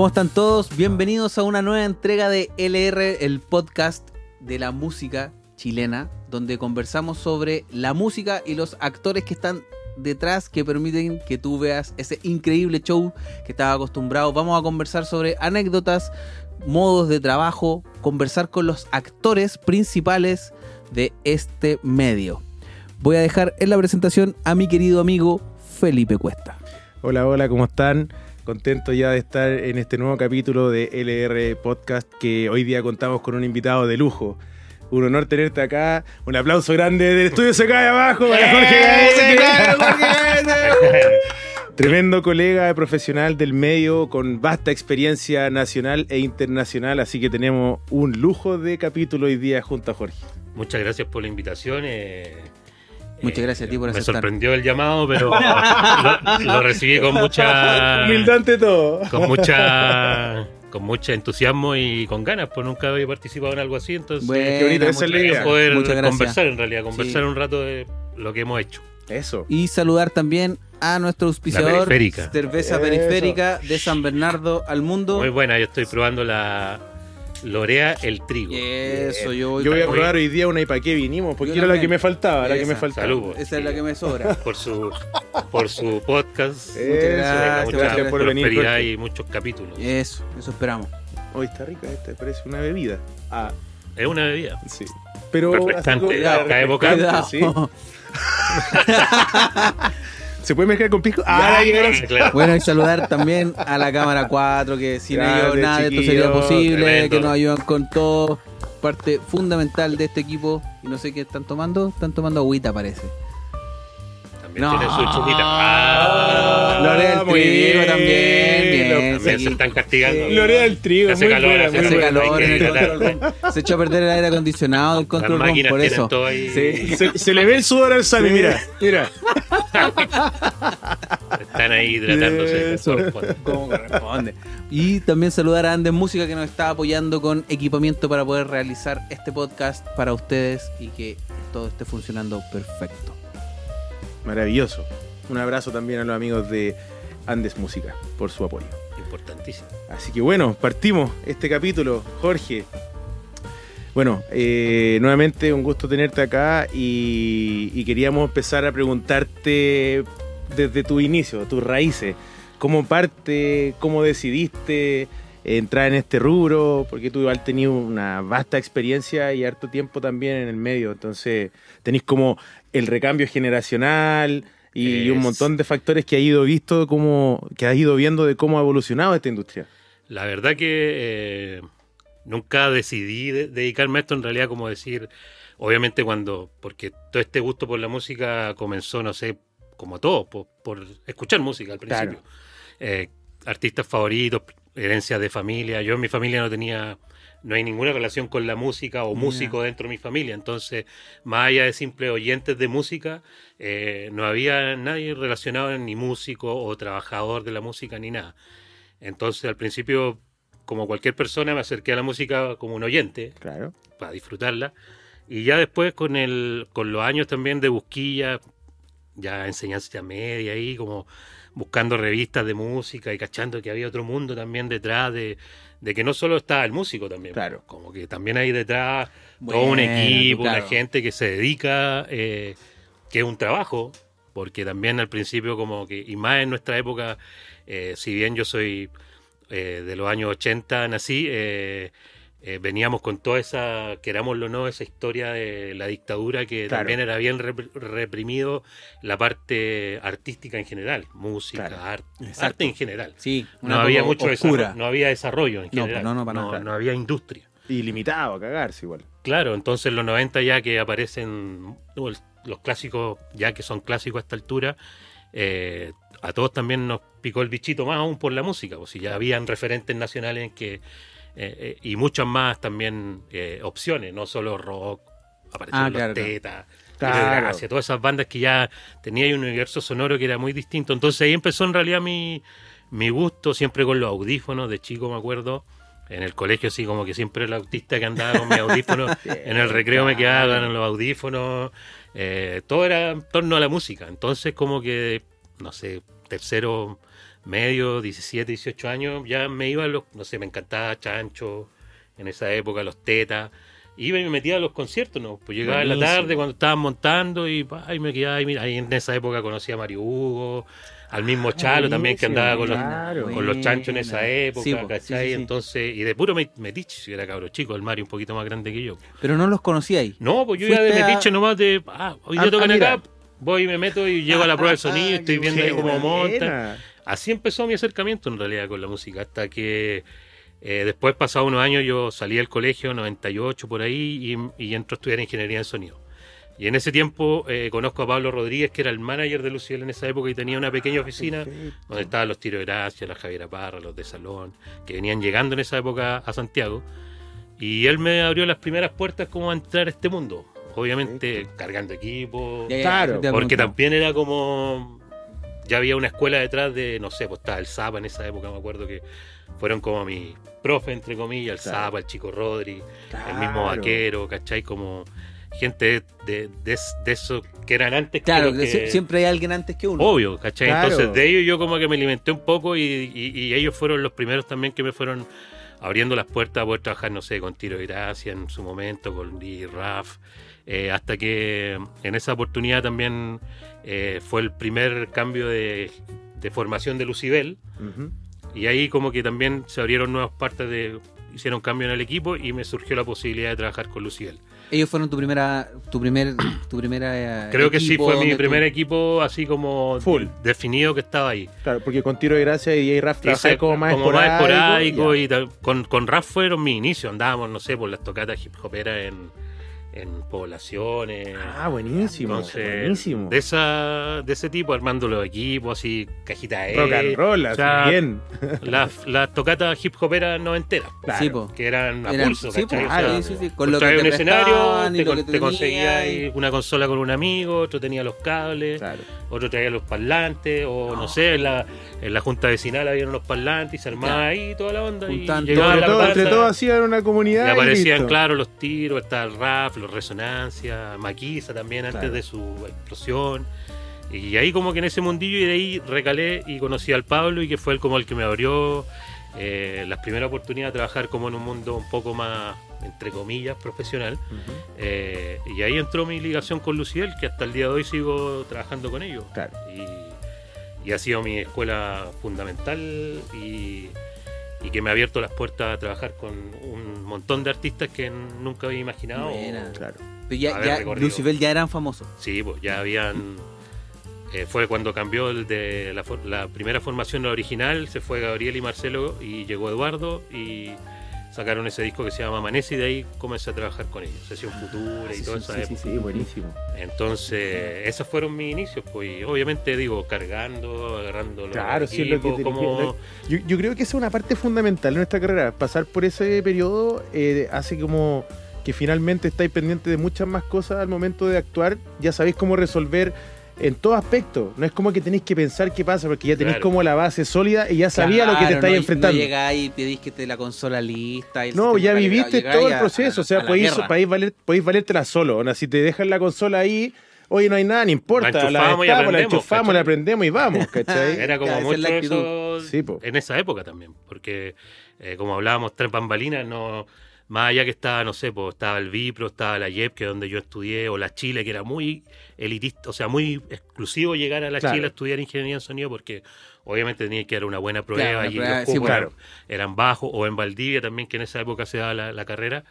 ¿Cómo están todos? Bienvenidos a una nueva entrega de LR, el podcast de la música chilena, donde conversamos sobre la música y los actores que están detrás que permiten que tú veas ese increíble show que estaba acostumbrado. Vamos a conversar sobre anécdotas, modos de trabajo, conversar con los actores principales de este medio. Voy a dejar en la presentación a mi querido amigo Felipe Cuesta. Hola, hola, ¿cómo están? Contento ya de estar en este nuevo capítulo de LR Podcast que hoy día contamos con un invitado de lujo. Un honor tenerte acá. Un aplauso grande del estudio se cae abajo para Jorge Gaete. Tremendo colega profesional del medio con vasta experiencia nacional e internacional, así que tenemos un lujo de capítulo hoy día junto a Jorge. Muchas gracias por la invitación. eh, Muchas gracias a ti por Me aceptar. sorprendió el llamado, pero lo, lo recibí con mucha, Humildad ante todo. con mucha, con mucho entusiasmo y con ganas, pues nunca había participado en algo así, entonces qué bonito, esa es poder conversar en realidad, conversar Sí. un rato de lo que hemos hecho. Eso. Y saludar también a nuestro auspiciador, periférica. Cerveza Eso. Periférica de San Bernardo al mundo. Muy buena, yo estoy probando la Lorea el trigo. Eso, yo voy, Yo voy a probar hoy día una y para qué vinimos, porque era la que me faltaba, la que me Esa. faltaba. Salud. Esa es la que me sobra. por su por su podcast. Eso, gracias, mucha gracias por venir, prosperidad Jorge. y muchos capítulos. Eso, eso esperamos. Hoy está rica esta, parece una bebida. Ah, Es una bebida. sí. Pero Refrescante, boca. Cuidado. sí. ¿Se puede mezclar con pisco? Ah, Ya, gracias. claro. Bueno, y saludar también a la cámara 4, que sin Grande, ellos nada de esto sería posible, tremendo. que nos ayudan con todo. Parte fundamental de este equipo. Y no sé qué están tomando. Están tomando agüita, parece. También No. tiene su chupita. Ah, Lorea del trigo bien. también. Bien, también se están castigando. Sí. Lorea del trigo, Hace muy calor, buena, hace muy Hace buena. calor. en el control room. Se echó a perder el aire acondicionado del Las control room, por eso. todo ahí. Sí. Se, se le ve el sudor al Sammy, Sí. mira, mira. Están ahí hidratándose. Eso. Como corresponde. Y también saludar a Andes Música que nos está apoyando con equipamiento para poder realizar este podcast para ustedes y que todo esté funcionando perfecto. Maravilloso. Un abrazo también a los amigos de Andes Música por su apoyo. Importantísimo. Así que bueno, partimos este capítulo. Jorge. Bueno, eh, nuevamente un gusto tenerte acá y, y queríamos empezar a preguntarte desde tu inicio, tus raíces. ¿Cómo parte, cómo decidiste entrar en este rubro? Porque tú igual tenías una vasta experiencia y harto tiempo también en el medio. Entonces tenéis como el recambio generacional y un montón de factores que has ido visto, cómo, que has ido viendo de cómo ha evolucionado esta industria. La verdad que eh, nunca decidí de- dedicarme a esto, en realidad, como decir, obviamente cuando, porque todo este gusto por la música comenzó, no sé, como todo, por, por escuchar música al principio. Eh, artistas favoritos, herencias de familia. Yo en mi familia no tenía, no hay ninguna relación con la música o músico dentro de mi familia. Entonces, más allá de simples oyentes de música, eh, no había nadie relacionado ni músico o trabajador de la música ni nada. Entonces, al principio, como cualquier persona, me acerqué a la música como un oyente Claro. para disfrutarla. Y ya después, con, el, con los años también de busquilla, ya enseñanza media ahí, como buscando revistas de música y cachando que había otro mundo también detrás de, de que no solo estaba el músico también, Claro. como que también hay detrás todo un equipo, claro. una gente que se dedica, eh, que es un trabajo, porque también al principio como que, y más en nuestra época, eh, si bien yo soy eh, de los años 80, nací, eh, veníamos con toda esa, querámoslo o no, esa historia de la dictadura que Claro. también era bien rep- reprimido la parte artística en general, música, Claro. art- Exacto. arte en general. Sí, No había mucho desarrollo, no había desarrollo en No, general, no, no, nada. no había industria. Ilimitado, a cagarse igual. Claro, entonces en los 90 ya que aparecen los clásicos, ya que son clásicos a esta altura, eh, a todos también nos picó el bichito más aún por la música, pues si ya habían referentes nacionales en que, eh, eh, y muchas más también eh, opciones, no solo rock, aparecieron Ah, los claro, claro. Tetas, Claro. Gracia, todas esas bandas que ya tenía un universo sonoro que era muy distinto. Entonces ahí empezó en realidad mi, mi gusto, siempre con los audífonos, de chico me acuerdo, en el colegio así como que siempre el autista que andaba con mis audífonos, en el recreo me quedaba con los audífonos, eh, todo era en torno a la música. Entonces como que, no sé, tercero medio, 17, 18 años, ya me iba a los, no sé, me encantaba Chancho, en esa época, los Tetas. Iba y me metía a los conciertos, ¿no? Pues llegaba en la tarde cuando estaban montando y, pa, y me quedaba ahí, mira, ahí en esa época conocía a Mario Hugo, al mismo Chalo también que andaba con los, claro. con los chanchos en esa época, Sí, ¿cachai? sí, sí, sí. Entonces, y de puro met- metiche, si era cabro chico, el Mario un poquito más grande que yo. Pero no los conocíais. No, pues yo iba de Fuiste a- metiche nomás de, ah, hoy Ah, día tocan ah, acá, voy y me meto y llego a la prueba del sonido, estoy viendo ahí cómo buena. Así empezó mi acercamiento en realidad con la música, hasta que eh, después, pasados unos años, yo salí del colegio, 98 por ahí, y, y entro a estudiar ingeniería en sonido. Y en ese tiempo eh, conozco a Pablo Rodríguez, que era el manager de Luciel en esa época y tenía una pequeña oficina donde estaban los tiros de gracia, la Javiera Parra, los de Salón, que venían llegando en esa época a Santiago. Y él me abrió las primeras puertas como a entrar a este mundo. Obviamente cargando equipo, Claro, porque también era como. Ya había una escuela detrás de, no sé, pues estaba el Zapa en esa época, me acuerdo que fueron como mis profe, entre comillas, el Claro. Zapa, el Chico Rodri, el mismo Vaquero, ¿cachai? Como gente de, de, de esos que eran antes Claro, que, que que- sie- siempre hay alguien antes que uno. Obvio, ¿cachai? Claro. Entonces de ellos yo como que me alimenté un poco y, y- y ellos fueron los primeros también que me fueron abriendo las puertas a poder trabajar, no sé, con Tiro de Gracia en su momento, con Lee Raff, eh, hasta que en esa oportunidad también eh, fue el primer cambio de, de formación de Lucibel Ujú. y ahí como que también se abrieron nuevas partes de hicieron cambio en el equipo y me surgió la posibilidad de trabajar con Lucibel. Ellos fueron tu primera, tu primer, tu primera. eh, Creo que sí fue mi donde tú- primer equipo así como Full. definido que estaba ahí. Claro, porque con tiro de gracia y. Raf trabajáis como más esporádico. esporádico ya. y tal. con, con Raf fueron mi inicio, andábamos, no sé, por las tocatas hip hoperas en, en poblaciones. Ah, buenísimo. Entonces, buenísimo. de esa de ese tipo, armando los equipos, así, cajita de Rock and roll, o así, sea, bien. las, las tocatas hip hoperas noventeras, Claro. Sí, po. que eran a Eran- pulso, sí, ¿cachai? po, O sea, sí, sí, sí, con lo que traes te un escenario, te, conseguías y- una consola con un amigo, otro tenía los cables, Claro. Otro traía los parlantes, o no, sé, en la, en la junta vecinal había unos parlantes y se armaba Claro. ahí toda la onda. Y llegaba Entre la todos, entre banda, todos hacían una comunidad. y y aparecían, listo. claro, los tiros, estaba el rap, los resonancia, Maquisa también antes Claro. de su explosión. Y ahí como que en ese mundillo y de ahí recalé y conocí al Pablo y que fue el como el que me abrió eh, las primeras oportunidades de trabajar como en un mundo un poco más, entre comillas, profesional. Ujú. Eh, y ahí entró mi ligación con Luciel, que hasta el día de hoy sigo trabajando con ellos. Claro. Y, y ha sido mi escuela fundamental y, y que me ha abierto las puertas a trabajar con un montón de artistas que nunca había imaginado. Buena. Claro. Pero ya, ya. Lucibel ya eran famosos. Sí, pues ya habían. Eh, fue cuando cambió el de la, primera formación original, se fue Gabriel y Marcelo y llegó Eduardo y sacaron ese disco que se llama Amanece y de ahí comencé a trabajar con ellos, Sesión Futura y Sí, toda sí, esa sí, época. sí, sí, buenísimo. Entonces, esos fueron mis inicios, pues, y obviamente digo, cargando, agarrando los Claro, sí es lo que te como... Yo, yo creo que esa es una parte fundamental de nuestra carrera. Pasar por ese periodo eh, hace como que finalmente estáis pendientes de muchas más cosas al momento de actuar. Ya sabéis cómo resolver en todo aspecto. No es como que tenéis que pensar qué pasa, porque ya tenéis Claro. como la base sólida y ya sabía lo que te estáis no- enfrentando. No llegáis y pedís que te la consola lista. y No, ya viviste todo el proceso, a- o sea, a la podéis, podéis, valer, podéis valértela solo. Ahora, si te dejan la consola ahí, oye, no hay nada, no importa. La La, enchufamos y destapamos, la aprendemos, enchufamos, la aprendemos y vamos, ¿cachai? Era como mucho la eso Sí, en esa época también, porque eh, como hablábamos, tres bambalinas, no, más allá que estaba, no sé, pues, estaba el Vipro, estaba la YEP, que es donde yo estudié, o la Chile, que era muy elitista, o sea, muy exclusivo llegar a la Claro. Chile a estudiar ingeniería en sonido, porque obviamente tenía que dar una buena prueba Claro, y prueba, los sí, cupos claro. eran, eran bajos, o en Valdivia también, que en esa época se daba la, la carrera.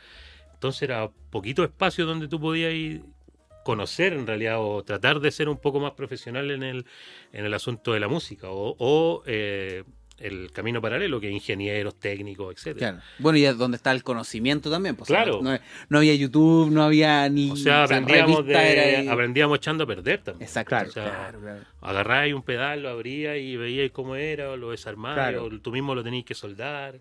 Entonces era poquito espacio donde tú podías ir conocer en realidad o tratar de ser un poco más profesional en el, en el asunto de la música o, o, eh, el camino paralelo, que ingenieros, técnicos, etcétera. Claro. Bueno, y es donde está el conocimiento también. Pues, Claro. No, no había YouTube, no había ni. O sea, aprendíamos, de- era aprendíamos echando a perder también. Exacto. Claro. O sea, claro, claro. Agarráis un pedal, lo abrías y veíais cómo era, o lo desarmáis, o tú mismo lo tenías que soldar,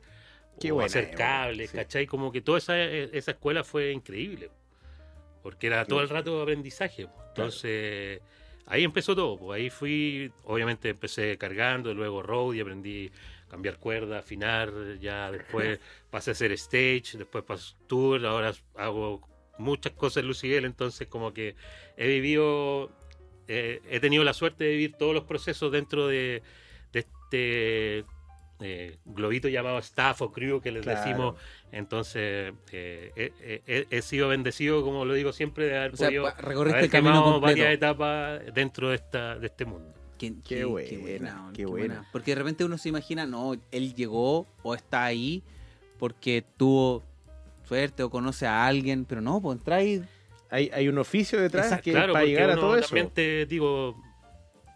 Qué o buena hacer cables, sí. ¿cachai? Como que toda esa, esa escuela fue increíble, porque era todo el rato aprendizaje. po. Entonces, ahí empezó todo, pues ahí fui, obviamente empecé cargando, luego road y aprendí a cambiar cuerda, afinar, ya después pasé a hacer stage, después pasé tour, ahora hago muchas cosas en Lucibel, entonces como que he vivido, eh, he tenido la suerte de vivir todos los procesos dentro de, de, este eh, globito llamado staff o crew que les Claro. decimos. Entonces, eh, eh, he sido bendecido, como lo digo siempre, de haber O sea, podido recorriste haber camino varias etapas dentro de, esta, de este mundo. Qué, Qué buena, qué buena. Porque de repente uno se imagina, no, él llegó o está ahí porque tuvo suerte o conoce a alguien, pero no, pues entra ahí. Hay, hay un oficio detrás Exacto. que claro, para llegar a todo eso. también te digo,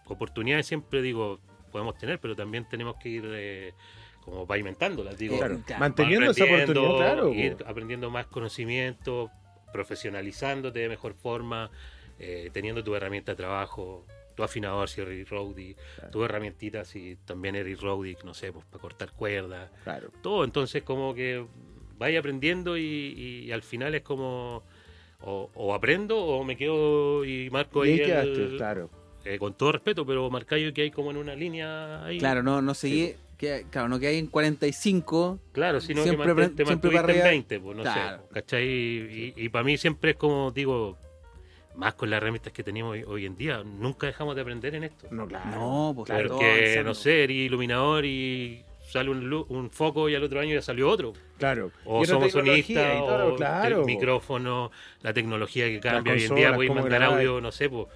oportunidades siempre digo, podemos tener, pero también tenemos que ir eh, como pavimentándolas, digo. Claro, manteniendo esa oportunidad, claro. ir aprendiendo más conocimiento, profesionalizándote de mejor forma, eh, teniendo tu herramienta de trabajo, tu afinador si eres roadie, Claro. tu herramientita si también eres roadie, no sé, pues para cortar cuerdas, Claro. todo. Entonces, como que vaya aprendiendo y, y al final es como. O, o aprendo o me quedo y marco Y ahí quedaste, el- claro. Eh, con todo respeto, pero marcáis que hay como en una línea ahí. Claro, no, no seguí. Que, claro, no que hay en 45. Claro, sino Siempre que mantén- te siempre mantuviste para en arriba. 20, pues no Claro. sé, ¿cachai? Y, y para mí siempre es como, digo, más con las herramientas que tenemos hoy, hoy en día, nunca dejamos de aprender en esto. No, claro. No, pues Claro, Porque, no sé, eres iluminador y sale un, lu- un foco y al otro año ya salió otro. Claro. O somos sonistas, y todo, o claro. el micrófono, la tecnología que cambia. Hoy en día podéis mandar grabar. audio, no sé, pues,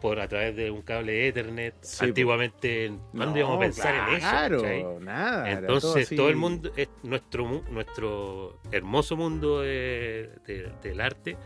por a través de un cable Ethernet. Sí, Antiguamente, ¿cuándo íbamos a pensar en eso? Claro, nada. Entonces todo el mundo, es nuestro, nuestro hermoso mundo de- de- del arte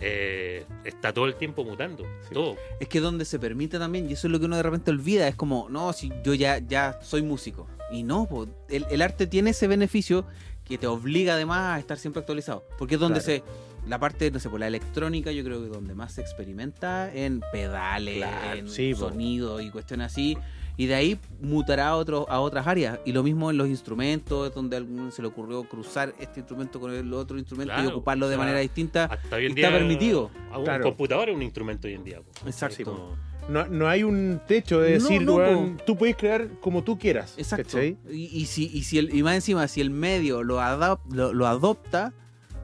eh, está todo el tiempo mutando. Sí. Todo. Es que donde se permite también, y eso es lo que uno de repente olvida, es como, no, si yo ya, ya soy músico. Y no, po, el, el arte tiene ese beneficio que te obliga además a estar siempre actualizado. Porque es donde Claro. se, la parte, no sé, por la electrónica, yo creo que donde más se experimenta en pedales, Claro, en sí, po. sonido y cuestiones así. Y de ahí mutará a, otro, a otras áreas. Y lo mismo en los instrumentos, donde a alguno se le ocurrió cruzar este instrumento con el otro instrumento y ocuparlo de o sea, manera distinta. Hasta hoy en Está día. permitido. a Un Claro. computador es un instrumento hoy en día. Exacto. Como- No, no hay un techo de No, decir, no, weón, tú puedes crear como tú quieras. Exacto. Y, y si, y, si el, y más encima, si el medio lo, adap- lo, lo adopta,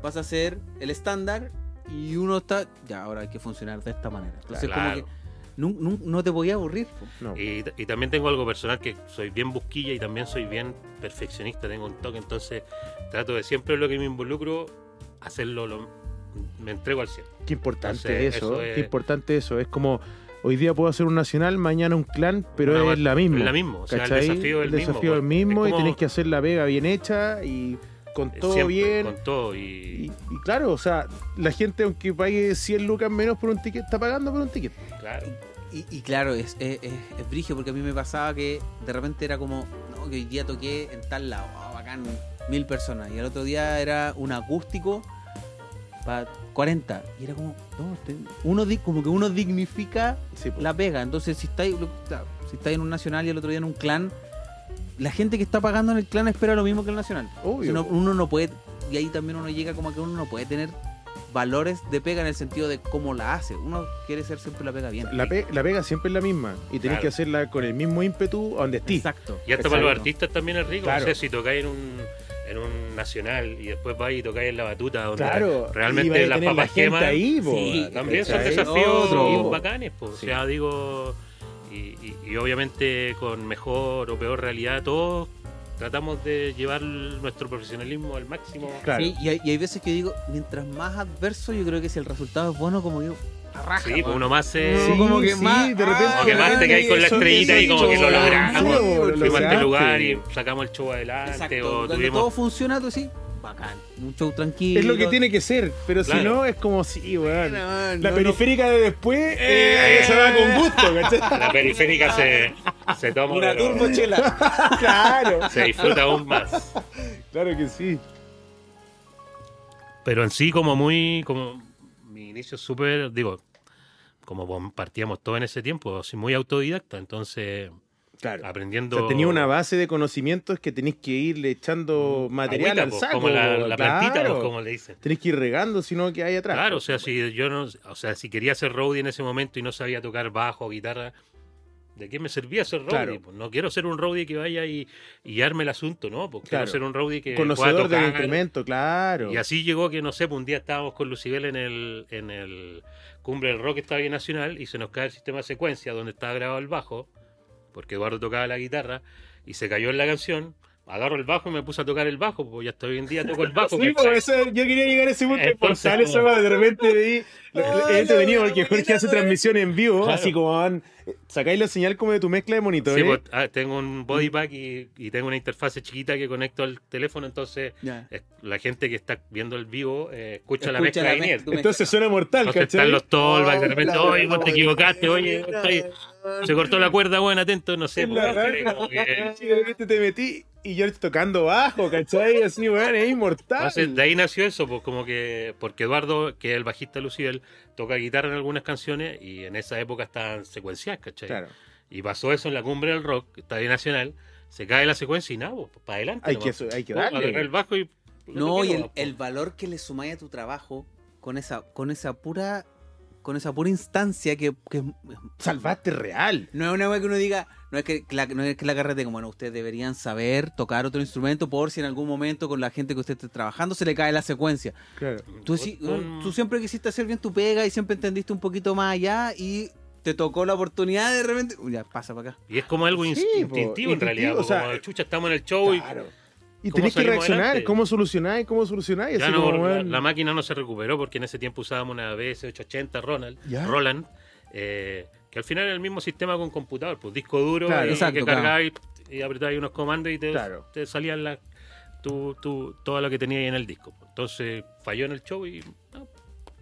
vas a ser el estándar y uno está. Ya, ahora hay que funcionar de esta manera. Entonces, Claro. como que no te podía aburrir. po. No. Y, y también tengo algo personal que soy bien busquilla y también soy bien perfeccionista, tengo un toque, entonces trato de siempre lo que me involucro, hacerlo, lo- me entrego al cielo. Qué importante Entonces, eso, eso es- qué importante eso. Es como, hoy día puedo hacer un nacional, mañana un clan, pero Una es la misma. Es la misma, o sea, el desafío es el, mismo. desafío es el pues. mismo y como- tenés que hacer la vega bien hecha y con todo siempre, bien. Con todo y, Y, y claro, o sea, la gente aunque pague 100 lucas menos por un ticket, está pagando por un ticket. claro. Y, y claro, es, es, es, es brigio porque a mí me pasaba que de repente era como, no, que hoy día toqué en tal lado, oh, bacán, mil personas. Y el otro día era un acústico para 40. Y era como, no, este- uno di- como que uno dignifica Sí, la pega. Entonces, si estáis si estáis en un nacional y el otro día en un clan, la gente que está pagando en el clan espera lo mismo que el nacional. Obvio. Si no- uno no puede, y ahí también uno llega como que uno no puede tener valores de pega en el sentido de cómo la hace. Uno quiere ser siempre la pega bien. la, pe- la pega siempre es la misma y tenés Claro. que hacerla con el mismo ímpetu a donde estés. Exacto. Y hasta Exacto. para los artistas también es rico, Claro. no sé, si tocáis en un, en un nacional y después vais y tocáis en la batuta, donde Claro, realmente a las la papas gente queman, ahí, Sí, También son desafíos Otro. bacanes, po. o Sí. sea, digo, y, y- y obviamente con mejor o peor realidad todos tratamos de llevar nuestro profesionalismo al máximo. Claro. Sí, y, hay, y hay veces que digo, mientras más adverso, yo creo que si el resultado es bueno, como digo, arraja. Sí, pues uno más se... Sí, como que más- de repente. como que más te caes con la estrellita y como que lo logramos. Sí, lo Fuimos a este lugar y sacamos el show adelante Exacto. o tuvimos... todo funciona, tú sí, bacán. Un show tranquilo. Es lo que tiene que ser, pero si Claro. no, es como si, weón. No, La no, periférica de después Eh. eh, se va con gusto, ¿cachai? La periférica se, se toma... Una pero turbo chela. claro, Se disfruta aún más. claro que sí. Pero en sí, como muy. como Mi inicio es súper. Digo, como partíamos todo en ese tiempo, así muy autodidacta, entonces Claro. aprendiendo. O sea, tenía una base de conocimientos que tenéis que irle echando material agüita, al saco. Como la, la plantita, claro. como le dicen. Tenés que ir regando, sino que hay atrás. Claro, o sea, si yo no, o sea, si quería ser roadie en ese momento y no sabía tocar bajo o guitarra, ¿de qué me servía ser roadie? Claro. Pues no quiero ser un roadie que vaya y, y arme el asunto, ¿no? Pues Claro. quiero ser un roadie que Conocedor del instrumento, claro. Y así llegó que, no sé, pues un día estábamos con Lucibel en el, en el Cumbre del Rock Estadio Nacional y se nos cae el sistema de secuencia donde estaba grabado el bajo. Porque Eduardo tocaba la guitarra y se cayó en la canción. Agarro el bajo y me puse a tocar el bajo, pues ya hasta hoy en día toco el bajo. Sí, ¿cachai? pues, eso- yo quería llegar a ese punto. Entonces, como- weá, de repente vi. Es entretenido la porque Jorge hace transmisión en vivo, Claro. así como van. Sacáis la señal como de tu mezcla de monitores. Sí, pues, ah, tengo un body pack y, y tengo una interfase chiquita que conecto al teléfono, entonces Ya. eh, la gente que está viendo el vivo eh, escucha, la Escucha mezcla la de mezcla, Iniesta. tu mezcla. Entonces suena mortal, Entonces ¿cachai? están los tollbacks, de repente, la oye, vos te equivocaste, oye, se cortó la cuerda, bueno, atento, no sé. Pues, repente te metí y yo tocando bajo, ¿cachai? Así, weón, es inmortal. Entonces, de ahí nació eso, pues como que, porque Eduardo, que es el bajista Lucibel, toca guitarra en algunas canciones y en esa época estaban secuenciadas, ¿cachai? Claro. Y pasó eso en la cumbre del rock, Estadio Nacional, se cae la secuencia y nada, para adelante. Hay nomás. que, hay que darle. agarré el bajo y... No, y el, po. el valor que le sumáis a tu trabajo con esa, con esa pura, con esa pura instancia que, que Salvaste real. no es una wea que uno diga, no es que la, no es que la carrete como bueno, ustedes deberían saber tocar otro instrumento por si en algún momento con la gente que usted esté trabajando se le cae la secuencia. Claro. Tú, sí- Un- tú siempre quisiste hacer bien tu pega y siempre entendiste un poquito más allá y te tocó la oportunidad de repente. Uy, Ya, pasa para acá. Y es como algo Sí, ins- po, instintivo en instintivo, realidad, o sea, como chucha, estamos en el show y Claro. Y ¿Cómo tenés que reaccionar, adelante? cómo solucionáis, cómo solucionáis. Ya así no, como, la, máquina no se recuperó porque en ese tiempo usábamos una BS880 Ronald, Ya. Roland, eh, que al final era el mismo sistema con computador, pues disco duro Claro, y exacto, que claro. cargáis y apretabais unos comandos y te, Claro. te salían la, tu, tu- todo lo que tenía ahí en el disco. Entonces falló en el show y no,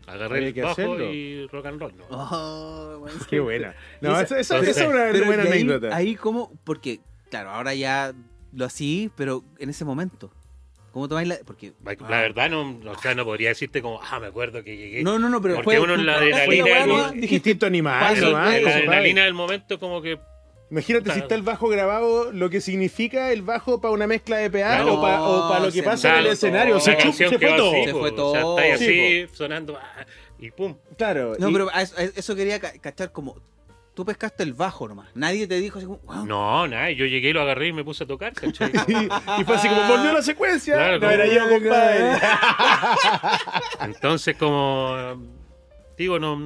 agarré Había el bajo hacerlo. y rock and roll. ¿no? Oh, bueno, Qué buena. No, Esa- esa, esa- entonces- esa es una buena y ahí, anécdota. ahí como, porque, claro, ahora ya lo así, pero en ese momento. ¿Cómo tomáis la.? Porque. La ah, verdad, no, o sea, no podría decirte como, ah, me acuerdo que llegué. No, no, no, pero Porque uno en la adrenalina del- ¿no? Instinto animal, En la adrenalina del momento, como que Imagínate si está el bajo grabado, lo que significa el bajo para una mezcla de pedal o para lo que pasa en el escenario. la Se, se fue todo. así, Se fue O todo. sea, está ahí Sí, así, sonando, ah, y pum. Claro. No, y- pero eso, quería ca- cachar como. Tú pescaste el bajo nomás. Nadie te dijo así como. "Wow". No, nada, yo llegué, lo agarré y me puse a tocar, ¿cachai? y, y fue así como volvió la secuencia. Claro, no era como- yo, compadre. Entonces, como digo, no.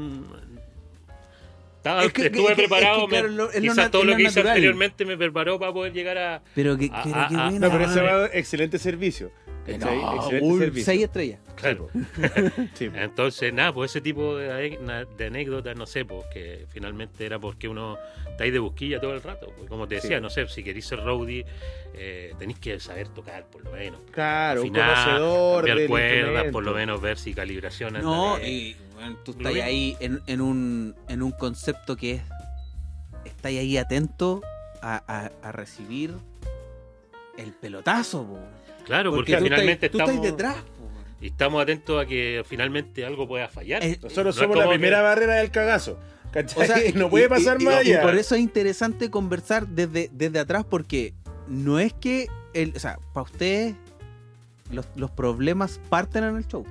Estaba, Es que- estuve que- preparado, es que, claro, me- lo- es lo quizás nat- todo lo lo que hice anteriormente me preparó para poder llegar a. Pero que, Ah, ah, que ah. buena. No, pero ese Ah, va excelente servicio. ¿Cachai? No, excelente un servicio. seis estrellas. Claro. Sí. Entonces, nada, pues ese tipo de, anécdotas, no sé, pues que finalmente era porque uno está ahí de busquilla todo el rato. pues, como te decía, Sí. no sé, si queréis ser roadie, eh, tenéis que saber tocar, por lo menos. Claro, un Afinar, conocedor cambiar del cuerdas, por lo menos ver si calibración anda No, y bueno, tú estás ahí en, en un, en un concepto que es. Estás ahí atento a, a- a recibir el pelotazo, po. Claro, porque, tú finalmente estás, tú estamos, estás detrás, y estamos atentos a que finalmente algo pueda fallar. Eh, Nosotros No somos la primera que- barrera del cagazo. ¿cachai? O sea, no puede y- pasar y- más y allá. por eso es interesante conversar desde, desde atrás, porque no es que. El, o sea, para ustedes, los, los problemas parten en el show.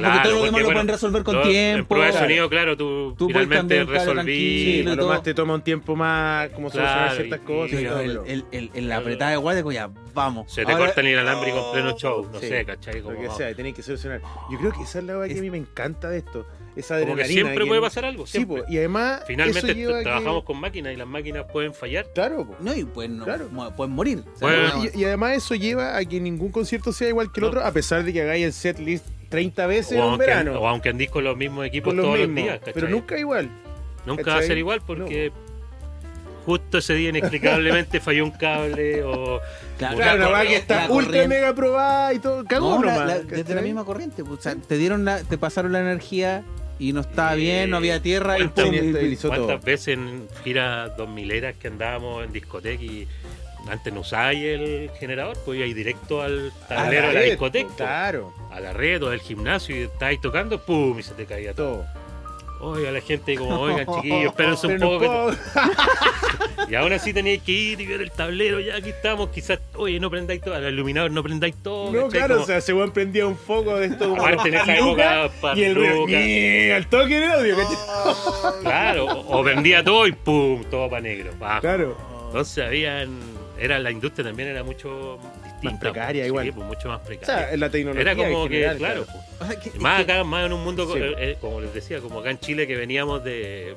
Porque todo lo demás lo pueden resolver con Lo- En tiempo. prueba de claro. sonido, claro, tú, Tú finalmente resolví. y lo más te toma un tiempo más como solucionar ciertas y- cosas. y Pero todo, el, el, apretada de guardia, como ya, vamos. Se te Ahora- corta el inalámbrico en pleno show, no Sí, sé, ¿cachai? lo Como, que sea, tenéis que solucionar. Yo creo que esa es la weá que a mí me encanta de esto. Esa como que siempre que- puede pasar algo, Sí, po, y además. Finalmente eso lleva a que- trabajamos con máquinas y las máquinas pueden fallar. Claro, po. No, y pueden, no, Claro. pueden morir. Bueno, Y, y además eso lleva a que ningún concierto sea igual que el No. otro, a pesar de que hagáis el set list 30 veces O en un aunque, verano. o aunque andís con los mismos equipos los todos mismos, los días, ¿cachai? pero nunca igual. Nunca va a ser igual porque justo ese día inexplicablemente falló un cable o... Claro, Claro, una la weá que está la ultra corriente- mega probada y todo. Cagó No, la- nomás. la- desde la misma corriente. pues, o sea, te dieron la, te pasaron la energía y no estaba Eh, bien, no había tierra y ¿cuántas pum, ¿Cuántas todo. veces en giras 2000 eras que andábamos en discoteca y antes no usáis el generador, pues ibais directo al tablero de la discoteca, po, Claro, a la red o al gimnasio y estáis tocando, ¡pum! y se te caía todo. Oiga, la gente como, oigan chiquillos, espérense un no poco. Y aún así teníais que ir y ver el tablero, ya aquí estamos, quizás, oye, no prendáis todo, al iluminador no prendáis todo. No, claro, Como- o sea, ese weón prendía un foco de esto. Aparte en esa época, y el. ¡ñe! al toque en el audio. Claro, o o vendía todo y pum, todo para negro. Claro. Entonces habían, era la industria también era mucho distinta. precaria pues, igual. sí, pues, mucho más O precaria. sea, en la tecnología. era como en que, general, claro, O sea, que- pues, más acá, más en un mundo, Sí. eh, eh, como les decía, como acá en Chile que veníamos de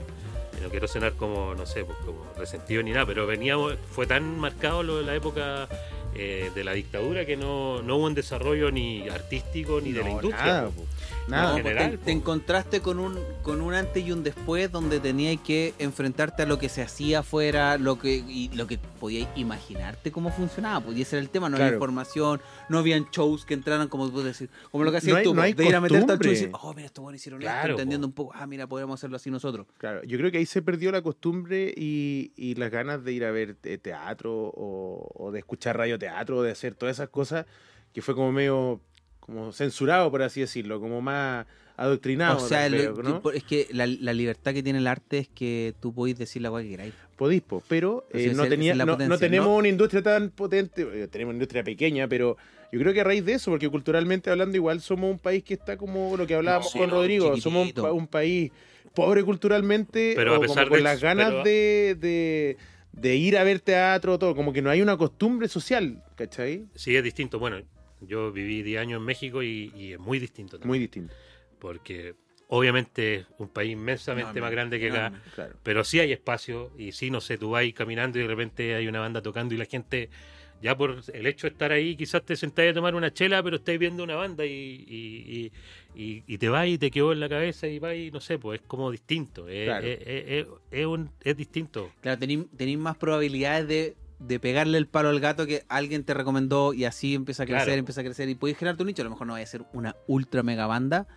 y no quiero sonar como, no sé, pues, como resentido ni nada, pero veníamos, fue tan marcado lo de la época eh, de la dictadura que no, no hubo un desarrollo ni artístico ni de la industria. Nada, pues. Nada. en pues general, te, encontraste con un, con un antes y un después donde tenías que enfrentarte a lo que se hacía afuera, lo que, y lo que podías imaginarte cómo funcionaba. Pues, y ese era el tema, no había Claro. información, no habían shows que entraran como tú decir, como lo que hacías No tú, no de ir a meterte al show y decir, oh, mira, estos buenos hicieron Claro, esto, entendiendo po. un poco, ah, mira, podríamos hacerlo así nosotros. Claro, yo creo que ahí se perdió la costumbre y, y las ganas de ir a ver te- teatro o, o de escuchar radioteatro, de hacer todas esas cosas, que fue como medio como censurado, por así decirlo, como más adoctrinado. o sea, ¿no? es que la, la libertad que tiene el arte es que tú podés decir la cual que queráis. Podís, po, pero eh, no, tenía, no, potencia, no tenemos ¿no? una industria tan potente, eh, tenemos una industria pequeña, pero yo creo que a raíz de eso, porque culturalmente hablando igual somos un país que está como lo que hablábamos No, con Rodrigo, somos un, un país pobre culturalmente, Pero a pesar como con de las eso- ganas pero- de, de, de ir a ver teatro, todo, como que no hay una costumbre social, ¿cachai? Sí, es distinto. Bueno, yo viví 10 años en México y, y es muy distinto también. Muy distinto, Porque obviamente es un país inmensamente Enorme, más grande que acá. enorme. claro. Pero sí hay espacio y sí, no sé, tú vas caminando y de repente hay una banda tocando y la gente, ya por el hecho de estar ahí, quizás te sentás a tomar una chela, pero estáis viendo una banda y, y, y, y- y te vas y te quedó en la cabeza y vas y no sé, pues es como distinto. Es, Claro. es, es- es- es un- es distinto. Claro, tenéis tenéis más probabilidades de, de pegarle el palo al gato que alguien te recomendó y así empieza a crecer, Claro. empieza a crecer y podéis generar tu nicho. A lo mejor no vaya a ser una ultra mega banda,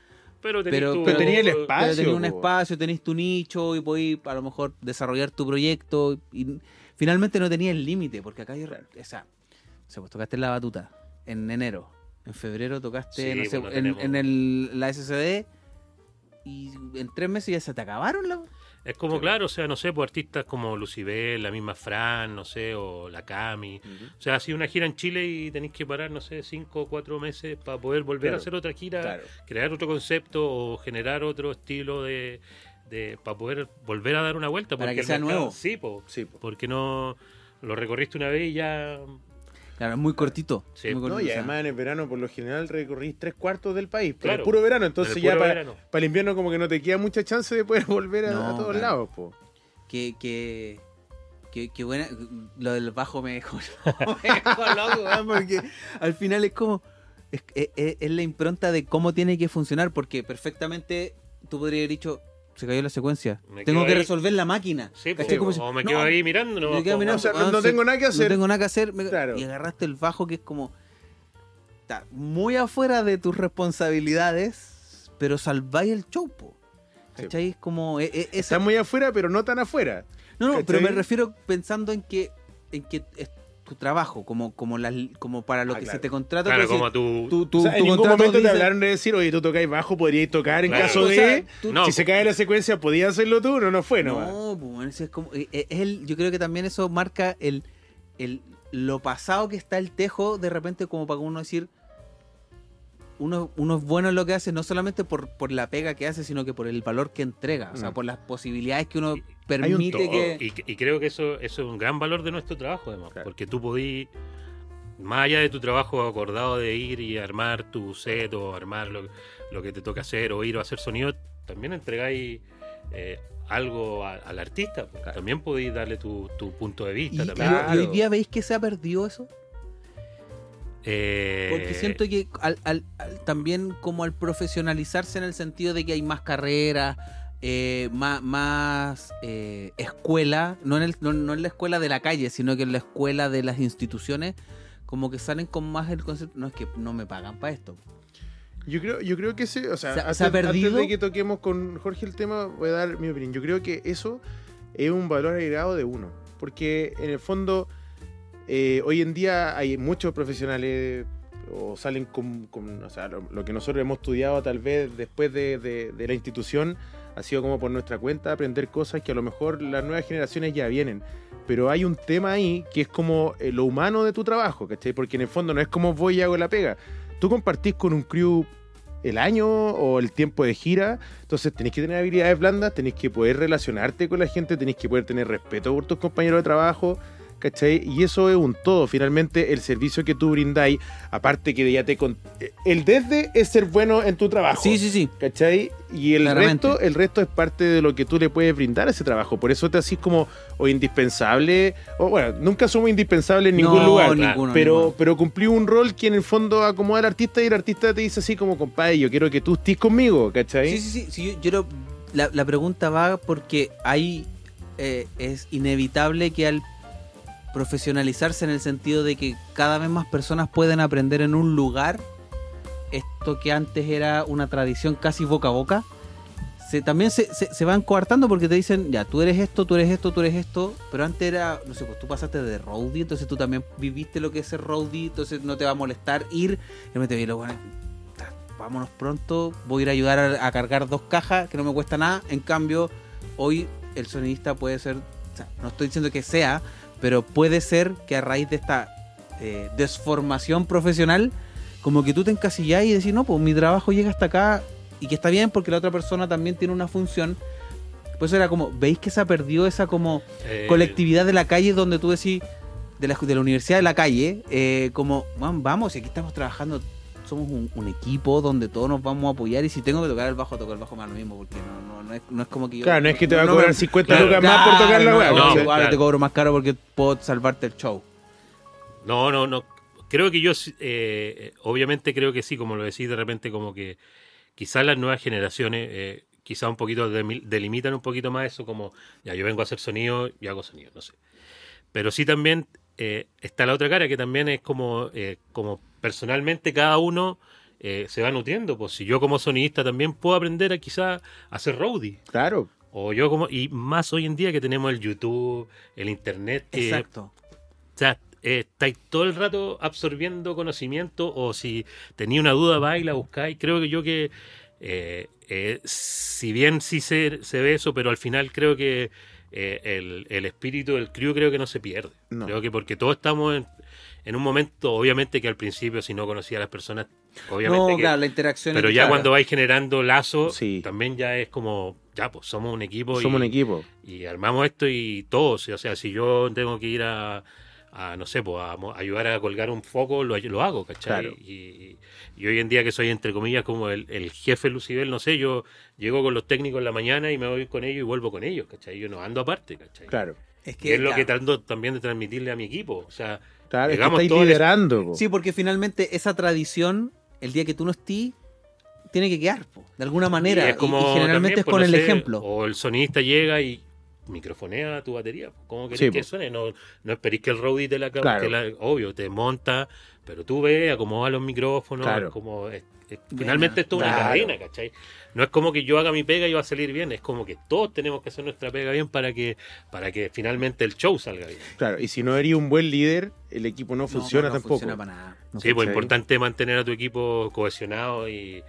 Pero, tenés Pero- tu- Pero el pero espacio. tenéis un espacio, tenéis tu nicho y podéis a lo mejor desarrollar tu proyecto. Y finalmente no tenías el límite, porque acá hay. Claro. O sea, o sea, pues tocaste la batuta en enero. En febrero tocaste, Sí, no sé, pues no en, tenemos- en el, la SCD. Y en tres meses ya se te acabaron la. Es como, Sí. claro, o sea, no sé, pues artistas como Lucibel, la misma Fran, no sé, o la Cami. O sea, ha sido una gira en Chile y tenéis que parar, no sé, cinco o cuatro meses para poder volver Claro, a hacer otra gira, Claro. crear otro concepto o generar otro estilo de, de para poder volver a dar una vuelta. Para porque que sea mercado- nuevo. Sí, po, Sí, po. porque no lo recorriste una vez y ya. Claro, muy cortito. Sí. muy No, cortito, y o sea, además en el verano por lo general recorrís tres cuartos del país, por Claro. el puro verano, entonces ya para, verano. para el invierno como que no te queda mucha chance de poder volver a, No, a todos claro. lados, po. que, que, que, que buena. Lo del bajo me dejó, me dejó loco, porque al final es como. Es, es- es la impronta de cómo tiene que funcionar, porque perfectamente tú podrías haber dicho. Se cayó la secuencia. Me Tengo que ahí. resolver la máquina. Sí, po, ¿Cachai? Como si- o me no, quedo ahí mirando. No, me quedo como- mirando, O sea, no- no tengo nada que hacer. No tengo nada que hacer. me- Claro. Y agarraste el bajo que es como. Está muy afuera de tus responsabilidades, pero salváis el show, po. Sí. ¿Cachai? Es como. e- e- esa- Está muy afuera, pero no tan afuera. no, no, pero me refiero pensando en que, en que trabajo, como, como, las, como para lo Ah, que claro. se te contrata. Claro, tú decís, como tu. tu, tu- o sea, tu en ningún momento te hablaron de decir, oye, tú tocáis bajo, podríais tocar en Claro. caso o de... sea, tú- No, si se cae la secuencia, ¿podías hacerlo tú? No, no fue, no. No, pues, es como, eh, eh, es el, yo creo que también eso marca el, el lo pasado que está el tejo de repente como para uno decir uno, uno es bueno en lo que hace no solamente por, por la pega que hace sino que por el valor que entrega o sea Mm. por las posibilidades que uno Y- permite que Y, y creo que eso, eso es un gran valor de nuestro trabajo, además, Claro. porque tú podís, más allá de tu trabajo acordado de ir y armar tu set o armar lo, lo que te toca hacer o ir o hacer sonido, también entregáis eh, algo a- al artista. pues. Claro. También podéis darle tu, tu punto de vista. y- también. Claro. y hoy día veis que se ha perdido eso Eh, Porque siento que al- al- al- también como al profesionalizarse en el sentido de que hay más carreras, eh, más, más eh, escuela, no en, el- no, no en la escuela de la calle, sino que en la escuela de las instituciones, como que salen con más el concepto, no es que no me pagan para esto. Yo creo, yo creo que ese, o sea, ¿Se ha- antes, se ha perdido? antes de que toquemos con Jorge el tema, voy a dar mi opinión. Yo creo que eso es un valor agregado de uno. Porque en el fondo, eh, hoy en día hay muchos profesionales o salen con, o sea, lo, lo que nosotros hemos estudiado tal vez después de, de- de la institución ha sido como por nuestra cuenta aprender cosas que a lo mejor las nuevas generaciones ya vienen. Pero hay un tema ahí que es como eh, lo humano de tu trabajo, ¿cachai? Porque en el fondo no es como voy y hago la pega. Tú compartís con un crew el año o el tiempo de gira, entonces tenés que tener habilidades blandas, tenés que poder relacionarte con la gente, tenés que poder tener respeto por tus compañeros de trabajo, ¿cachai? Y eso es un todo. Finalmente, el servicio que tú brindáis, aparte que ya te... con- El desde es ser bueno en tu trabajo. Sí, sí, sí. ¿Cachai? Y el Claramente. resto, el resto es parte de lo que tú le puedes brindar a ese trabajo. Por eso te así como o indispensable, o bueno, nunca somos indispensables en ningún No, lugar. ninguno, pero, ninguno. pero cumplí un rol que en el fondo acomoda al artista y el artista te dice así como, compadre, yo quiero que tú estés conmigo, ¿cachai? Sí, sí, sí. sí, yo, yo lo- la, la pregunta va porque ahí eh, es inevitable que al profesionalizarse en el sentido de que cada vez más personas pueden aprender en un lugar esto que antes era una tradición casi boca a boca, se, también se, se- se van coartando porque te dicen, ya, tú eres esto, tú eres esto, tú eres esto, pero antes era, no sé, pues tú pasaste de roadie, entonces tú también viviste lo que es ser roadie, entonces no te va a molestar ir, y me te vi, bueno, vámonos pronto, voy a ir a ayudar a, a cargar dos cajas, que no me cuesta nada, en cambio, hoy el sonidista puede ser, o sea, no estoy diciendo que sea, pero puede ser que a raíz de esta eh, desformación profesional, como que tú te encasillas y decís, no, pues mi trabajo llega hasta acá y que está bien porque la otra persona también tiene una función. Pues era como, ¿veis que se ha perdido esa como Eh, colectividad de la calle donde tú decís, de la, de la universidad de la calle, eh, como, "Man, vamos, y aquí estamos trabajando, somos un, un equipo donde todos nos vamos a apoyar y si tengo que tocar el bajo, toco el bajo más lo mismo, porque no, no, no, es, no es como que yo... Claro, no es que te va a cobrar me- 50 claro, lucas más por tocar la weá. no, no, ¿cachai? igual claro. te cobro más caro porque puedo salvarte el show. No, no, no. Creo que yo, sí, eh, obviamente creo que sí, como lo decís de repente, como que quizás las nuevas generaciones, eh, quizás un poquito delimitan un poquito más eso, como, ya yo vengo a hacer sonido y hago sonido, no sé. Pero sí también eh, está la otra cara, que también es como, eh, como personalmente cada uno eh, se va nutriendo. Pues si yo como sonidista también puedo aprender a quizás a hacer roadie. Claro. O yo como, y más hoy en día que tenemos el YouTube, el internet, que Exacto. o sea, eh, estáis todo el rato absorbiendo conocimiento o si tenía una duda, vais y la buscáis. Creo que yo que, eh, eh, si bien sí se, se ve eso, pero al final creo que eh, el, el espíritu del crew creo que no se pierde. No. Creo que porque todos estamos en, en un momento, obviamente que al principio si no conocía a las personas, obviamente No, que... claro, la interacción Pero es ya clara. cuando vais generando lazos, Sí. también ya es como, ya pues somos un equipo. Somos y, un equipo. y armamos esto y todos, o sea, si yo tengo que ir a, a, no sé, pues a mo- ayudar a colgar un foco, lo, lo hago, ¿cachai? Claro. Y, y hoy en día que soy, entre comillas, como el, el jefe Lucibel, no sé, yo llego con los técnicos en la mañana y me voy con ellos y vuelvo con ellos, ¿cachai? Yo no ando aparte, ¿cachai? Claro. Es Y es lo que trato también de transmitirle a mi equipo, o sea, Claro, es que estáis liderando. po. Sí, porque finalmente esa tradición, el día que tú no estés, tiene que quedar, po, de alguna manera. y Y, es como y generalmente también, es pues, con no el sé, ejemplo. O el sonista llega y microfonea tu batería. ¿Cómo querés Sí, que po. suene? No, no esperéis que el roadie te la, Claro. te la- Obvio, te monta, pero tú ves, acomoda los micrófonos. Claro. como, es- es- finalmente esto es una claro. cadena, ¿cachai? No es como que yo haga mi pega y va a salir bien. Es como que todos tenemos que hacer nuestra pega bien para que, para que finalmente el show salga bien. Claro, y si no eres un buen líder, el equipo no, No, funciona no tampoco. funciona para nada. No Sí, pues importante mantener a tu equipo cohesionado y,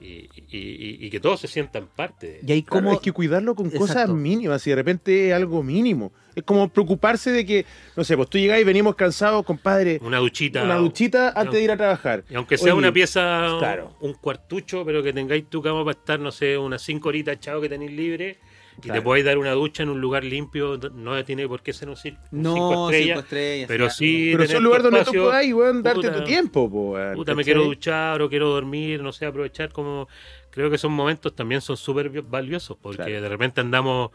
y, y- y- y que todos se sientan parte. Y ahí Claro, como... hay que cuidarlo con cosas mínimas y de repente es algo mínimo. Es como preocuparse de que, no sé, pues tú llegás y venimos cansados, compadre, Una duchita. una duchita antes de ir a trabajar. Y aunque sea Oye, una pieza, claro. un cuartucho, pero que tengáis tu cama para estar, no sé, unas cinco horitas echado que tenéis libre y Claro. te podáis dar una ducha en un lugar limpio, no tiene por qué ser un, cir- un No, cinco estrellas. cinco estrellas. pero ya. sí- Pero es un lugar donde tú espacio, puedas, weón, darte puta, tu tiempo, po, weón, Puta, me quiero duchar o quiero dormir, no sé, aprovechar como... Creo que esos momentos también son súper valiosos porque Claro. de repente andamos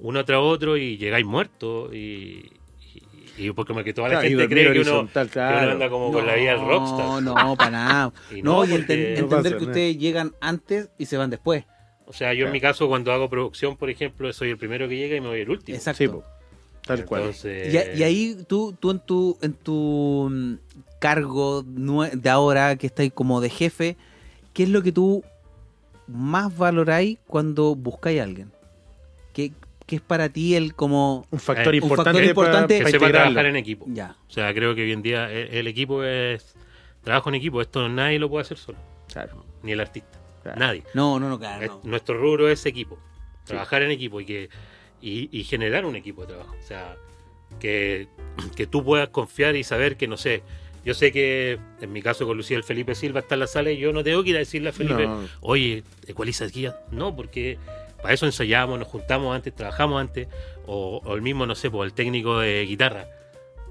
uno tras otro y llegáis muertos y... y- y porque como que toda la Claro, y gente cree que uno, horizontal, que uno claro. anda como con la vida del rockstar. No, no, para nada. Y no, no, y enten- entender que ustedes llegan antes y se van después. O sea, yo en mi caso cuando hago producción, por ejemplo, soy el primero que llega y me voy el último. Exacto. Sí, tal cual. Entonces, Y, ahí tú, tú en tu, en tu mm, cargo de ahora que estáis como de jefe, ¿qué es lo que tú más valoráis cuando buscáis a alguien? ¿Qué, qué es para ti el como... un factor eh, un importante, factor importante que para, sepa integrarlo. trabajar en equipo. Ya. O sea, creo que hoy en día el, el equipo es trabajo en equipo. Esto nadie lo puede hacer solo, Claro, ni el artista, claro. nadie. No, no, no, claro. No. Nuestro rubro es equipo, trabajar en equipo y que y, y generar un equipo de trabajo. O sea, que, que tú puedas confiar y saber que no sé. Yo sé que en mi caso con Lucía el Felipe Silva está en la sala y yo no tengo que ir a decirle a Felipe, No. oye, ecualiza aquí. No, porque para eso ensayamos, nos juntamos antes, trabajamos antes, o, o el mismo, no sé, pues el técnico de guitarra.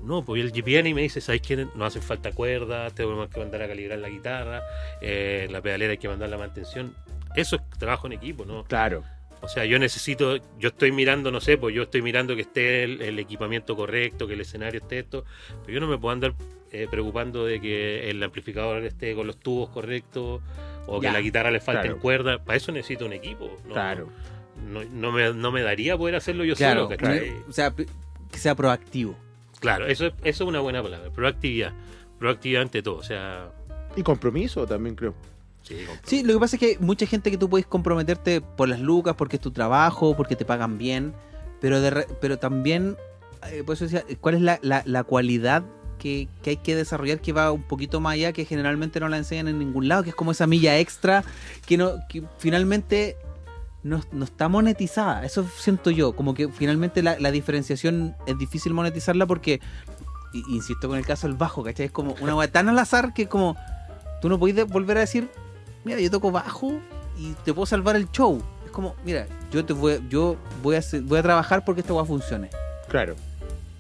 No, pues el GPN y me dice, ¿sabes qué? No hacen falta cuerdas, tenemos que mandar a calibrar la guitarra, eh, la pedalera hay que mandar la mantención. Eso es trabajo en equipo, ¿no? Claro. O sea, yo necesito, yo estoy mirando, no sé, pues yo estoy mirando que esté el, el equipamiento correcto, que el escenario esté esto, pero yo no me puedo andar eh, preocupando de que el amplificador esté con los tubos correctos o que Ya, la guitarra le falten claro. cuerdas. Para eso necesito un equipo. ¿no? Claro. No, no me, no me daría poder hacerlo yo Claro, solo, ¿cachai? o sea, que sea proactivo. Claro, eso, es- eso es una buena palabra. Proactividad. Proactividad ante todo. O sea, Y compromiso también creo. sí. Sí, lo que pasa es que mucha gente que tú puedes comprometerte por las lucas, porque es tu trabajo, porque te pagan bien, pero de re- pero también, eh, por eso decía, ¿cuál es la, la- la cualidad que, que hay que desarrollar que va un poquito más allá, que generalmente no la enseñan en ningún lado, que es como esa milla extra que no que finalmente no, no está monetizada? Eso siento yo, como que finalmente la, la diferenciación es difícil monetizarla porque, insisto con el caso del bajo, ¿cachai? Es como una weá tan al azar que como tú no podés de- volver a decir mira, yo toco bajo y te puedo salvar el show. Es como, mira, yo te voy, yo voy a hacer- voy a trabajar porque esta weá funcione. Claro.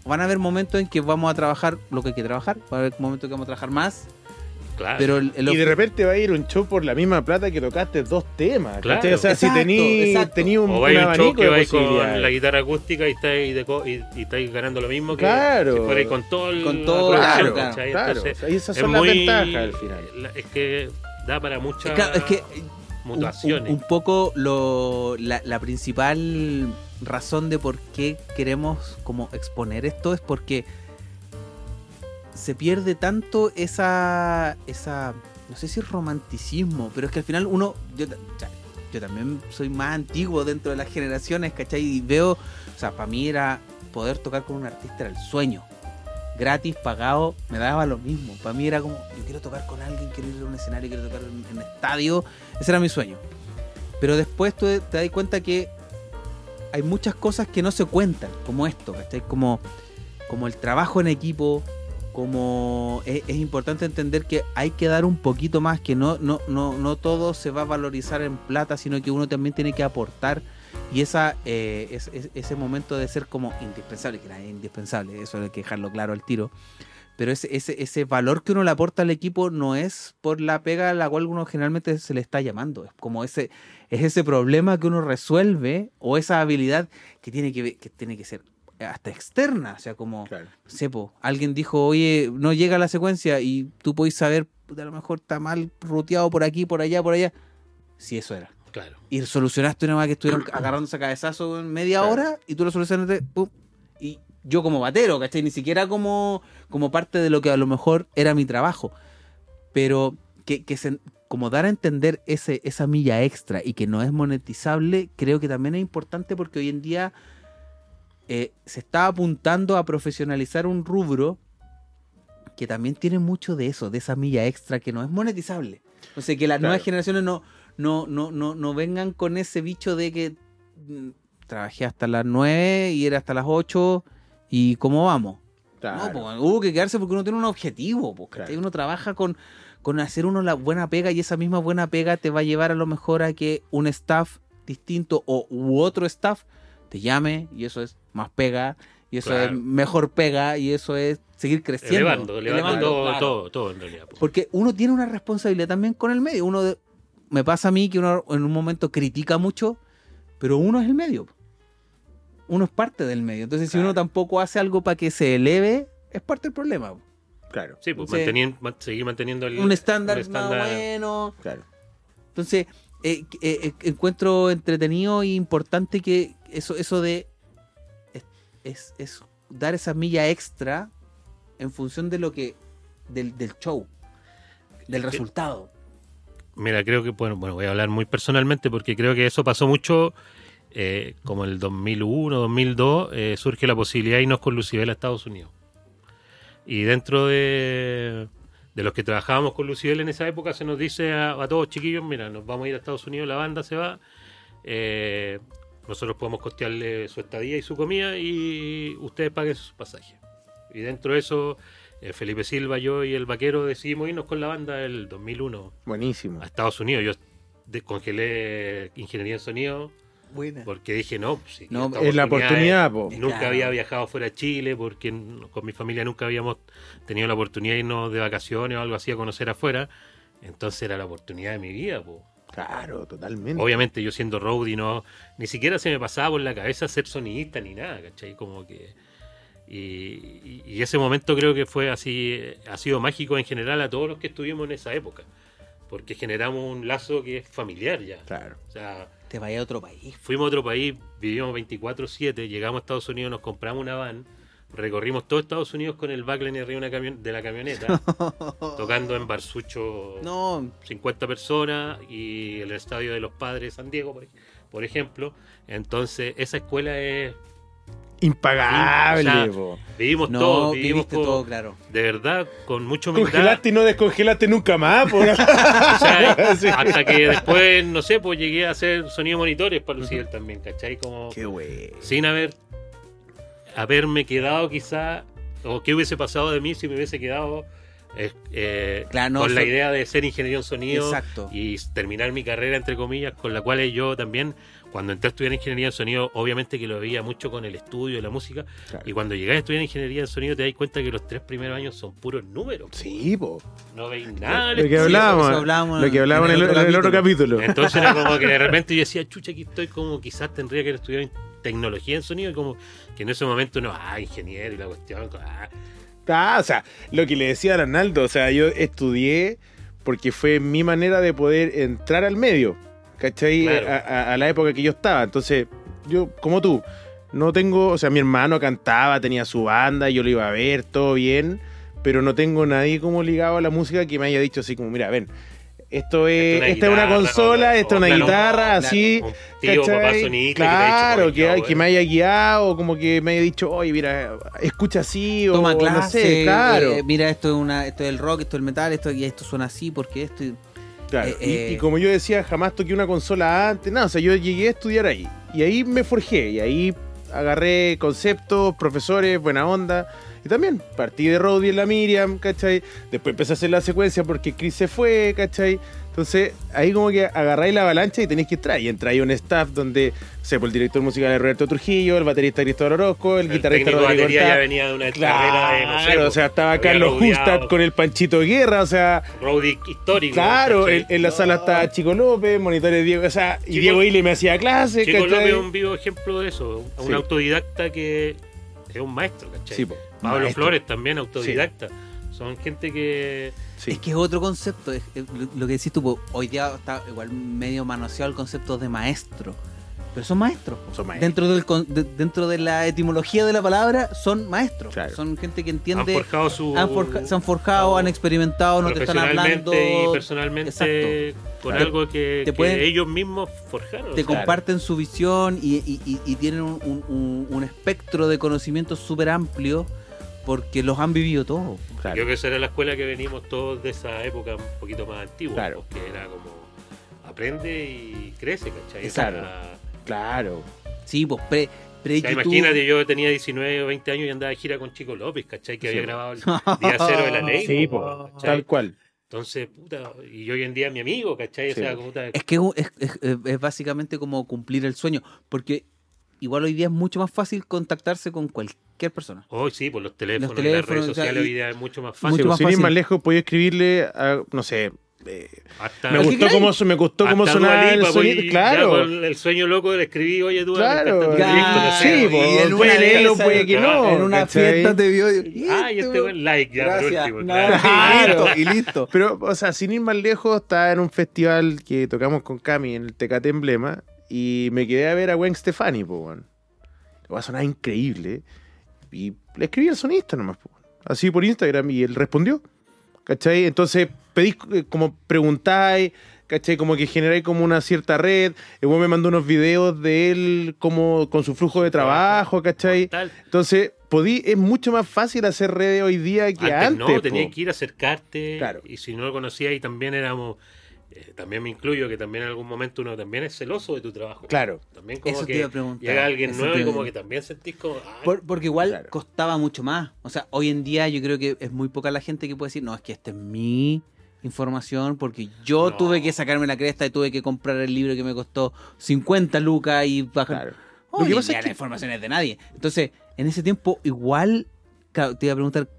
Van a haber momentos en que vamos a trabajar lo que hay que trabajar, va a haber momentos en que vamos a trabajar más, Claro. pero el, el Y de repente va a ir un show por la misma plata que tocaste dos temas. Claro. O sea, Exacto, si tení, exacto. tení un, o un show que vais con la guitarra acústica y estáis, de co- y, y estáis ganando lo mismo que Claro. si fuerais con todo el, Con todo, la Claro. Entonces, O sea, y esas es son las muy- ventajas al final. Es que da para muchas Claro, es que eh, un, mutaciones. un- un poco lo, la, la principal razón de por qué queremos como exponer esto es porque se pierde tanto esa esa no sé si romanticismo pero es que al final uno yo, yo también soy más antiguo dentro de las generaciones ¿cachai? y veo o sea para mí era poder tocar con un artista era el sueño gratis, pagado, me daba lo mismo. Para mí era como, yo quiero tocar con alguien, quiero ir a un escenario, quiero tocar en, en estadio. Ese era mi sueño. Pero después tú te das cuenta que hay muchas cosas que no se cuentan, como esto, ¿cachai? Como, como el trabajo en equipo, como es, importante entender que hay que dar un poquito más, que no, no, no, no todo se va a valorizar en plata, sino que uno también tiene que aportar. Y esa, eh, es- es- ese momento de ser como indispensable, que es indispensable, eso hay que dejarlo claro al tiro. Pero ese, ese, ese valor que uno le aporta al equipo no es por la pega a la cual uno generalmente se le está llamando. Es como ese, es ese problema que uno resuelve o esa habilidad que tiene que, que tiene que ser hasta externa. O sea, como, Claro. no sé, po, alguien dijo, oye, no llega la secuencia y tú podés saber, a lo mejor está mal ruteado por aquí, por allá, por allá. Si eso era. Claro. Y solucionaste una vez que estuvieron agarrándose a cabezazo en media Claro. hora y tú lo solucionaste, pum. Y yo como batero, ¿cachai? Ni siquiera como, como parte de lo que a lo mejor era mi trabajo. Pero que, que se, como dar a entender ese, esa milla extra y que no es monetizable, creo que también es importante porque hoy en día eh, se está apuntando a profesionalizar un rubro que también tiene mucho de eso, de esa milla extra que no es monetizable. O sea, que las Claro. nuevas generaciones no, no, no, no, no vengan con ese bicho de que mm, trabajé hasta las 9 y era hasta las 8 y cómo vamos. Claro. No, pues, hubo que quedarse porque uno tiene un objetivo, pues. Claro. uno trabaja con, con hacer uno la buena pega y esa misma buena pega te va a llevar a lo mejor a que un staff distinto o u otro staff te llame y eso es más pega y eso Claro. es mejor pega y eso es seguir creciendo. Elevando, elevando todo, claro. todo, todo en realidad. po. Porque uno tiene una responsabilidad también con el medio. Uno de- me pasa a mí que uno en un momento critica mucho, pero uno es el medio. Uno es parte del medio. Entonces, si uno tampoco hace algo para que se eleve, es parte del problema. Claro. Sí, pues Sí. mantenien- man- seguir manteniendo el, Un estándar más estándar. bueno. Claro. Entonces, eh, eh, eh, encuentro entretenido y importante que eso, eso de es, es- es dar esa milla extra en función de lo que del, del show, del resultado. Mira, creo que, bueno, bueno, voy a hablar muy personalmente porque creo que eso pasó mucho, eh, como el 2001, 2002, eh, surge la posibilidad de irnos con Lucibel a Estados Unidos. Y dentro de, de los que trabajábamos con Lucibel en esa época, se nos dice a, a todos chiquillos, mira, nos vamos a ir a Estados Unidos, la banda se va, eh, nosotros podemos costearle su estadía y su comida y ustedes paguen sus pasajes. Y dentro de eso, eh, Felipe Silva, yo y el vaquero decidimos irnos con la banda el 2001 Buenísimo. a Estados Unidos. Yo descongelé ingeniería en sonido Buena. Porque dije, no, pues, sí, No, Es la oportunidad, po. es- Nunca Claro. había viajado fuera de Chile porque con mi familia nunca habíamos tenido la oportunidad de irnos de vacaciones o algo así a conocer afuera. Entonces era la oportunidad de mi vida. po. Claro, totalmente. Obviamente yo siendo roadie no, ni siquiera se me pasaba por la cabeza ser sonidista ni nada, ¿cachai? Como que... Y, y- ese momento creo que fue así, eh, ha sido mágico en general a todos los que estuvimos en esa época. Porque generamos un lazo que es familiar ya. Claro. O sea, Te vaya a otro país. fuimos a otro país, vivimos 24-7, llegamos a Estados Unidos, nos compramos una van, recorrimos todo Estados Unidos con el backline arriba de una camion- de la camioneta, tocando en Barsucho No, 50 personas y el estadio de los padres San Diego, por, por ejemplo. Entonces, esa escuela es. Impagable, O sea, po. Vivimos no, todo, vivimos viviste con- todo claro. de verdad, con mucho humildad. Congelaste y no descongelaste nunca más. O sea, Sí. Hasta que después, no sé, pues llegué a hacer sonido monitores para Luciel también, ¿cachai? Como Qué wey. sin haber haberme quedado quizá, o qué hubiese pasado de mí si me hubiese quedado eh, eh, Claro, no, con la idea de ser ingeniero en sonido Exacto. y terminar mi carrera, entre comillas, con la cual yo también, cuando entré a estudiar ingeniería en sonido, obviamente que lo veía mucho con el estudio y la música, Claro. y cuando llegué a estudiar ingeniería en sonido te das cuenta que los tres primeros años son puros números. Sí, po. No veis nada. Lo que estudio. hablábamos, lo que hablábamos en el, en el otro capítulo. Entonces era como que de repente yo decía, chucha, aquí estoy como quizás tendría que en tecnología en sonido, y como que en ese momento uno, ah, ingeniero y la cuestión, ah, Ah, o sea, lo que le decía a Arnaldo, o sea, yo estudié porque fue mi manera de poder entrar al medio, ¿cachai? Claro. A, a- a la época que yo estaba. Entonces, yo, como tú, no tengo, o sea, mi hermano cantaba, tenía su banda, yo lo iba a ver, todo bien, pero no tengo nadie como ligado a la música que me haya dicho así como, mira, ven, esto es, esta es una guitarra, consola, esta es una claro, guitarra, así. un tío, papá ¿cachai? sonista claro, que, que, te ha dicho, que me haya guiado, como que me haya dicho, oye, mira, escucha así, Toma o clase, no sé, claro. eh, mira, esto es una, esto es el rock, esto es el metal, esto y esto suena así porque esto y- Claro, Eh, y, eh. y como yo decía, jamás toqué una consola antes, nada, o sea, yo llegué a estudiar ahí. Y ahí me forjé, y ahí agarré conceptos, profesores, buena onda. Y también partí de Rowdy en la Miriam, ¿cachai? Después empecé a hacer la secuencia porque Chris se fue, ¿cachai? Entonces, ahí como que agarráis la avalancha y tenéis que entrar. Y entráis un staff donde, no sé, pues el director musical es Roberto Trujillo, el baterista Cristóbal Orozco, el, El guitarrista Rodrigo batería Horta. ya venía de una carrera de, no sé, Claro, o pues, sea, estaba Carlos rodeado Justad con el Panchito Guerra, o sea, roadie histórico. Claro, en, en la sala estaba Chico López, monitores Diego, o sea, y Chico- Diego Ile me hacía clases, Chico ¿cachai? López es un vivo ejemplo de eso, un Sí. autodidacta que es un maestro, ¿cachai? Sí, po, Pablo maestro. Flores también autodidacta. Son gente que Sí. Es que es otro concepto, es- es lo- que decís tú, po, hoy día está igual medio manoseado el concepto de maestro, pero son maestros. po. Son maestros. Dentro, del, con- de- dentro de la etimología de la palabra, son maestros. Claro. Son gente que han entiende, forjado su han forja- se han forjado, han experimentado, no te están hablando, y personalmente Exacto. con algo que, te que pueden- ellos mismos forjaron. te comparten su visión y, y- y- y tienen un, un- un- un espectro de conocimientos súper amplio porque los han vivido todos. Claro. Creo que esa era la escuela que venimos todos de esa época un poquito más antigua, Claro. que era como aprende y crece, ¿cachai? Exacto. O sea, Claro. Sí, pues pre, pre o sea, imagínate, yo tenía 19 o 20 años y andaba de gira con Chico López, ¿cachai? Que Sí. había grabado el día cero de la ley. Sí, po, tal cual. Entonces, puta, y hoy en día es mi amigo, ¿cachai? O Sí. sea, como puta, Es que es, es- es- es básicamente como cumplir el sueño, porque igual hoy día es mucho más fácil contactarse con cualquier persona. Hoy sí, por los teléfonos, Los las teléfonos, redes o sea, sociales y- hoy día es mucho más fácil. Mucho pues, más sin ir fácil. más lejos, podía escribirle a, no sé, eh, Hasta, me gustó cómo, me gustó cómo sonaba el pues, y Claro. con el sueño loco le escribí, oye, tú Claro, ya, proyectos, no sé, sí, y- pues, y en puede leerlo, puede que no. en una ¿cachai? fiesta te vio. Ay, este buen like, ya, por Gracias. último. No, claro. y listo, y listo. Pero, o sea, sin ir más lejos, estaba en un festival que tocamos con Cami en el Tecate Emblema y me quedé a ver a Gwen Stefani, po, weón. Va a sonar increíble. Y le escribí al sonista nomás, po, así por Instagram, y él respondió. ¿Cachai? Entonces pedís eh, como preguntáis, ¿cachai? Como que generáis como una cierta red. El weón me mandó unos videos de él como con su flujo de trabajo, ¿cachai? Entonces, podí, es mucho más fácil hacer redes hoy día que Antes, antes. no, po. tenías que ir a acercarte. Claro. Y si no lo conocías, y también éramos. Eh, también me incluyo que también en algún momento uno también es celoso de tu trabajo. Claro. También como Eso te que iba a preguntar. llega alguien nuevo te- y como que también sentís como. Por- porque igual Claro. costaba mucho más. O sea, hoy en día yo creo que es muy poca la gente que puede decir, no, es que este es mi información porque yo No. tuve que sacarme la cresta y tuve que comprar el libro que me costó 50 lucas y bajar. Claro. Lo que pasa es que- la información es de nadie. Entonces, en ese tiempo, igual te iba a preguntar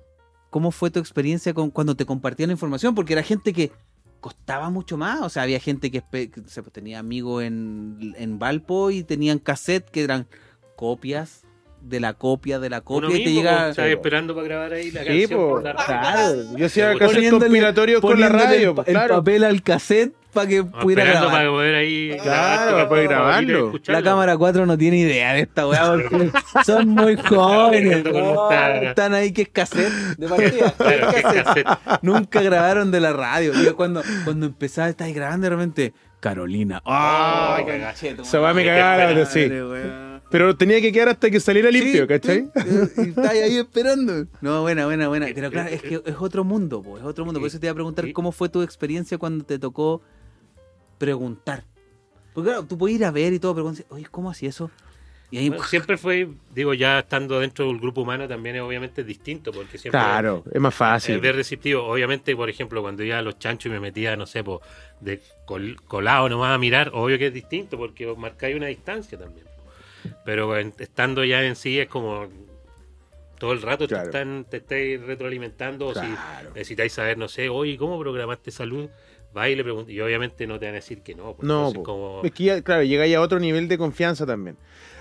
cómo fue tu experiencia con cuando te compartían la información, porque era gente que costaba mucho más. O sea, había gente que, sé, pues, tenía amigos en, en Valpo y tenían cassette que eran copias de la copia de la copia Uno y te mismo, llega. estaba esperando para grabar ahí la Sí, canción po, por la radio. claro. Yo hacía Poniéndole- conspiratorios con la radio, el, pues, el papel al cassette para que No, pudiera esperando grabar. para poder ahí Claro, grabar tu para poder canción grabarlo. La cámara 4 no tiene idea de esta weá porque son muy jóvenes. Esta- están ahí que es cassette de partida. Claro, cassette. Nunca grabaron de la radio. Y cuando, cuando empezaba, estáis grabando de repente. Carolina. Ay, ¡Ay, cagaste. Esa weá me pena, sí. madre. Pero tenía que quedar hasta que saliera limpio, Sí, ¿cachai? sí, Y estáis ahí esperando. No, buena, buena, buena. Pero claro, es que es otro mundo, po, es otro mundo. Por eso te iba a preguntar cómo fue tu experiencia cuando te tocó preguntar. Porque claro, tú puedes ir a ver y todo, pero cuando dices, oye, ¿cómo así eso? Y ahí, Bueno, siempre fue, digo, ya estando dentro del grupo humano también es obviamente distinto, porque siempre Claro, es más es fácil. ver receptivo. Obviamente, por ejemplo, cuando iba a los chanchos y me metía, no sé, po, de col- colado nomás a mirar, obvio que es distinto, porque marcáis una distancia también. Pero estando ya en sí es como todo el rato Claro. te están te estáis retroalimentando o si necesitáis saber, no sé, oye, ¿cómo programaste salud? Va y le preguntas, y obviamente no te van a decir que no. pues, No, po. como... es que ya, claro, llegáis a otro nivel de confianza también.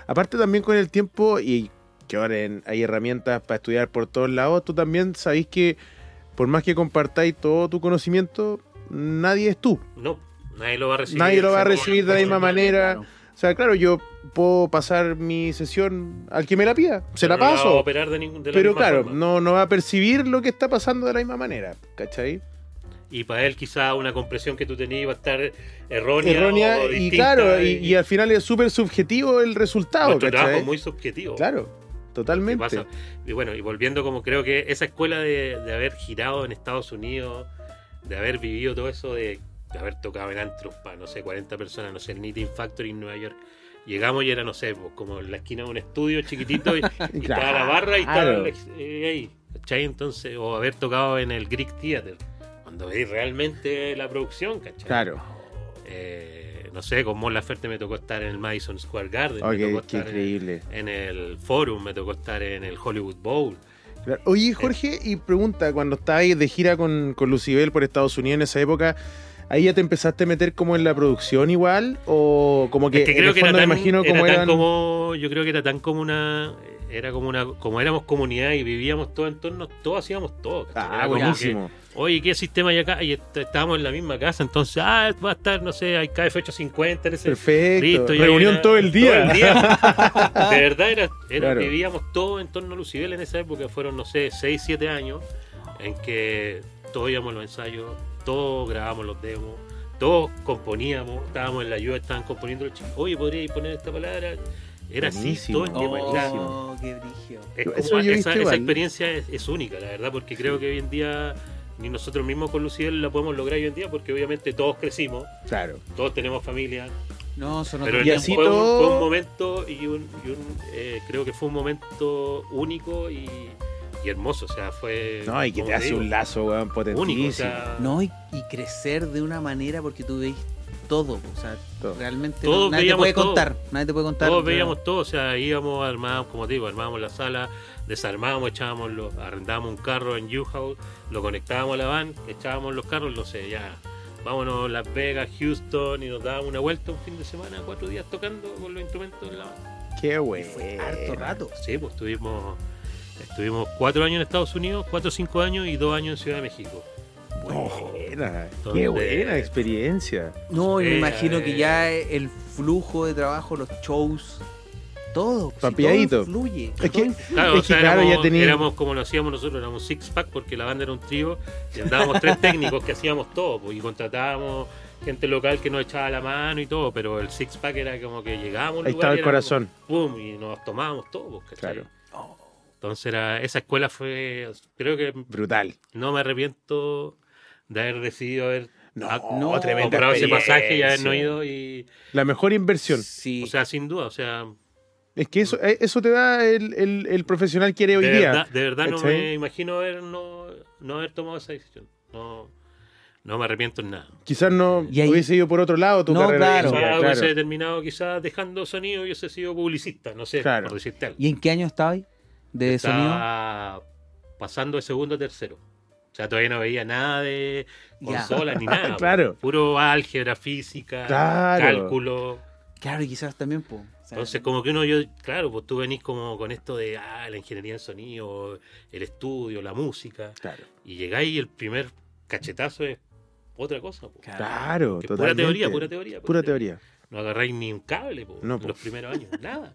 Aparte también con el tiempo y que ahora hay herramientas para estudiar por todos lados, tú también sabéis que por más que compartáis todo tu conocimiento, nadie es tú. No, nadie lo va a recibir. Nadie lo va a recibir de la misma manera. O sea, claro, yo puedo pasar mi sesión al que me la pida, se la Pero no va a paso. operar de ningún- de la pero misma claro, forma. no, no va a percibir lo que está pasando de la misma manera, ¿cachai? Y para él quizá una compresión que tú tenías va a estar errónea. Errónea o y claro, y, y al final es súper subjetivo el resultado, nuestro trabajo ¿cachai? es muy subjetivo. Claro, ¿Qué totalmente. pasa? Y bueno, y volviendo como creo que esa escuela de, de haber girado en Estados Unidos, de haber vivido todo eso, de, de haber tocado en antros para, no sé, 40 personas, no sé, el Knitting Factory en Nueva York. Llegamos y era, no sé, pues, como en la esquina de un estudio chiquitito y, y estaba la barra y estaba eh, ahí, ¿cachai? Entonces, o haber tocado en el Greek Theater, cuando veis realmente la producción, ¿cachai? Claro. Eh, no sé, con Mon Laferte me tocó estar en el Madison Square Garden, Oh, me tocó estar increíble. en el Forum, me tocó estar en el Hollywood Bowl. Claro. Oye, Jorge, y pregunta, cuando estabas de gira con, con Lucibel por Estados Unidos en esa época, ¿ahí ya te empezaste a meter como en la producción igual? ¿O como que, Es que en creo el que era me tan, imagino era como tan eran... como, yo creo que era tan como una, era como una, como éramos comunidad y vivíamos todo en torno, todos hacíamos todo. Ah, Era buenísimo. que, Oye, ¿qué sistema hay acá? Y est- estábamos en la misma casa, entonces, ah, va a estar, no sé, hay KF850 en ese. Perfecto. Listo, Reunión era- todo el día. todo el día. De verdad, era, era- Claro. vivíamos todo en torno a Lucibel en esa época. Fueron, no sé, 6, 7 años en que todos íbamos a los ensayos, todos grabábamos los demos, todos componíamos, estábamos en la ayuda, estaban componiendo los chicos. Oye, ¿podríais poner esta palabra? Era Buenísimo. así todo el tiempo. Era- Oh, qué brillo. es como- esa, experiencia es, es única, la verdad, porque creo que hoy en día ni nosotros mismos con Lucibel la podemos lograr hoy en día, porque obviamente todos crecimos, Claro. todos tenemos familia, No, son pero otros Y el- así fue, un, todo- fue un momento y un, y un, eh, creo que fue un momento único y, y hermoso, o sea, fue No, y que te hace digo, un lazo, weón, potentísimo. único, o sea, No, y, y crecer de una manera porque tú veis todo. O sea, Todo. realmente no- nadie te puede todo. contar. Nadie te puede contar. todos veíamos todo, o sea, íbamos, armábamos, como te digo, armábamos la sala, desarmábamos, echábamos los, arrendábamos un carro en U-Haul, lo conectábamos a la van, echábamos los carros, no sé, ya, vámonos a Las Vegas, Houston, y nos dábamos una vuelta un fin de semana, cuatro días tocando con los instrumentos en la van. Qué bueno. Fue harto rato. Sí, pues estuvimos, estuvimos cuatro años en Estados Unidos, cuatro o cinco años y dos años en Ciudad de México. Buena. Donde- Qué buena experiencia. No, me Eh, imagino que ya el flujo de trabajo, los shows, todo. si Papiadito. todo fluye. Es que- Claro, Es o sea, que, claro, éramos, ya tenía- éramos como lo hacíamos nosotros, éramos six pack porque la banda era un trío y andábamos tres técnicos que hacíamos todo pues, y contratábamos gente local que nos echaba la mano y todo, pero el six pack era como que llegábamos Ahí lugar estaba y el corazón. como, pum, y nos tomábamos todo, pues. Claro. Entonces era, esa escuela fue, creo que Brutal. no me arrepiento de haber decidido haber No, ah, no, comprado ese pasaje y habernos experiencia. ido y, La mejor inversión. Sí. o sea, sin duda, o sea, Es que eso, eh, eso te da el, el, el profesional que eres hoy de día. verdad, de verdad no ¿cachai? me imagino haber no, no haber tomado esa decisión. No, no me arrepiento en nada. Quizás no ahí- hubiese ido por otro lado tu No, carrera. claro. Quizás claro. hubiese terminado quizás dejando sonido y hubiese sido publicista, no sé, Claro. por decirte algo. ¿Y en qué año estabas de sonido? Estaba pasando de segundo a tercero. O sea, todavía no veía nada de Ya. consolas ni nada. Claro. Puro álgebra, física, Claro. cálculo. Claro, y quizás también, pues. Entonces, como que uno, yo, claro, pues tú venís como con esto de ah, la ingeniería en sonido, el estudio, la música, Claro, y llegáis y el primer cachetazo es otra cosa. pues. claro, Que pura teoría, pura teoría. Pura teoría. No agarráis ni un cable po, No, en po. los primeros años, nada.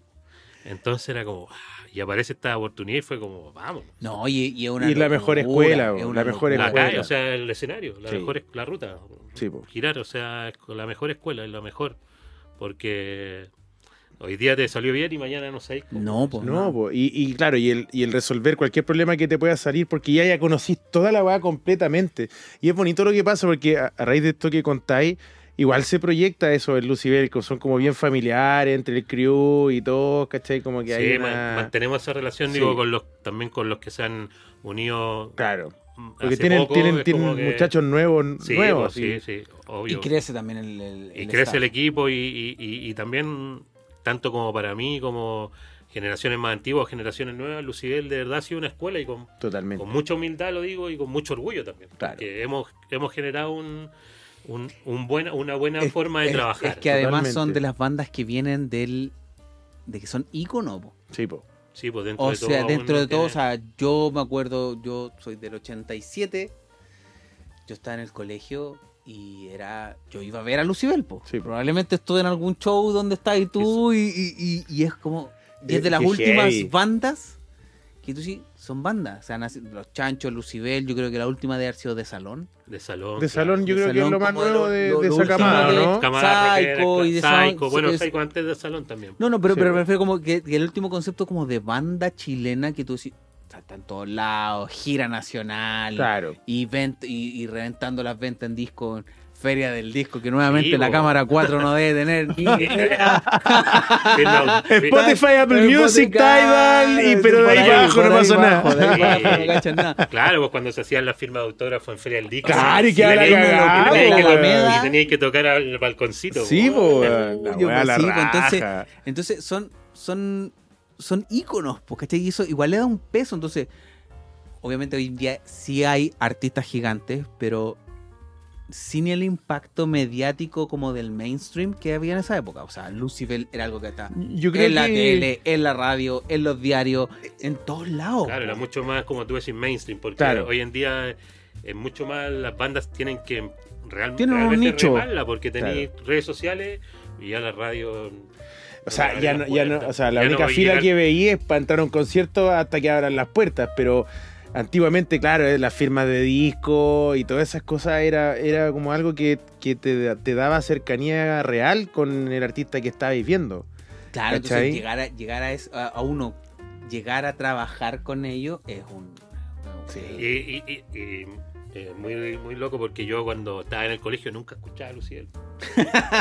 Entonces era como, ah, y aparece esta oportunidad y fue como, vamos. No, y, y es una Y la mejor escuela, es una la mejor escuela. calle, o sea, el escenario, la Sí. mejor la ruta. Sí, po. Girar, o sea, la mejor escuela, es la mejor. Porque hoy día te salió bien y mañana no sabéis cómo. No, pues. No, po, y, y claro, y el, y el resolver cualquier problema que te pueda salir, porque ya ya conocís toda la weá completamente. Y es bonito lo que pasa, porque a, a raíz de esto que contáis, igual se proyecta eso en Lucibel, que son como bien familiares entre el crew y todo, ¿cachai? Como que hay Sí, una... man- mantenemos esa relación, Sí. digo, con los también con los que se han unido. Claro, porque hace tienen, poco, tienen, tienen que- muchachos nuevos, Sí, nuevos. pues, sí, sí. sí, obvio. Y crece también el. el- y el crece staff. el equipo y, y- y- y también, tanto como para mí, como generaciones más antiguas, generaciones nuevas, Lucibel de verdad ha sido una escuela y con, Totalmente. con mucha humildad lo digo y con mucho orgullo también. Claro. Porque hemos, hemos generado un, un, un buena, una buena Es- forma de es- trabajar. Es que además Totalmente. son de las bandas que vienen del. de que son íconos, po. Sí, po. Sí, pues dentro O de todo. sea, dentro de todo, o sea, yo me acuerdo, yo soy del 87, yo estaba en el colegio y era, yo iba a ver a Lucibel, po. Sí, po. probablemente estuve en algún show donde estás y tú y, y- y- y es como, y es de Eh, las qué últimas bandas que tú sí, son bandas, o sea, los Chanchos, Lucibel, yo creo que la última de haber sido de Salón. de salón. De salón yo De creo que es lo más nuevo lo- de, lo- de lo esa camada, de- ¿no? Camada Psycho y de Psycho, bueno, es- Psycho antes de salón también. No, no, pero, Sí, pero me refiero como que, que el último concepto como de banda chilena que tú decís, está, en todos lados, gira nacional, Claro. y, vent- y, y reventando las ventas en disco, en Feria del Disco, que nuevamente Sí, la cámara 4 no debe tener ni idea. Firma- Spotify, Apple Spotify, Music, Tidal, y, pero de ahí abajo no pasó nada. Claro, pues cuando se hacían las firmas de autógrafo en Feria del Disco. Claro, y quedaba la que- weón. Y tenías que tocar al balconcito. Sí, la la pues, entonces-. Entonces son, son, son íconos, pues, ¿cachai? Y eso igual le da un peso. Entonces, obviamente hoy en día sí hay artistas gigantes, pero sin el impacto mediático como del mainstream que había en esa época. O sea, Lucibel era algo que está Yo creo en la que... tele, en la radio, en los diarios, en todos lados. Claro, era mucho más, como tú decís, mainstream, porque Claro. hoy en día es mucho más, las bandas tienen que real- Tienen un realmente nicho. porque tenéis redes sociales y ya la radio... O sea, ya no, ya no, o sea, la Ya única fila llegar- que veía es para entrar a un concierto hasta que abran las puertas, pero antiguamente, claro, eh, las firmas de disco y todas esas cosas era, era como algo que, que te, te daba cercanía real con el artista que estabais viendo. Claro, entonces llegar, a, llegar a, eso- a- a uno, llegar a trabajar con ellos es un... Sí. Y, y- y- y, eh, muy, muy loco porque yo cuando estaba en el colegio nunca escuchaba a Luciel.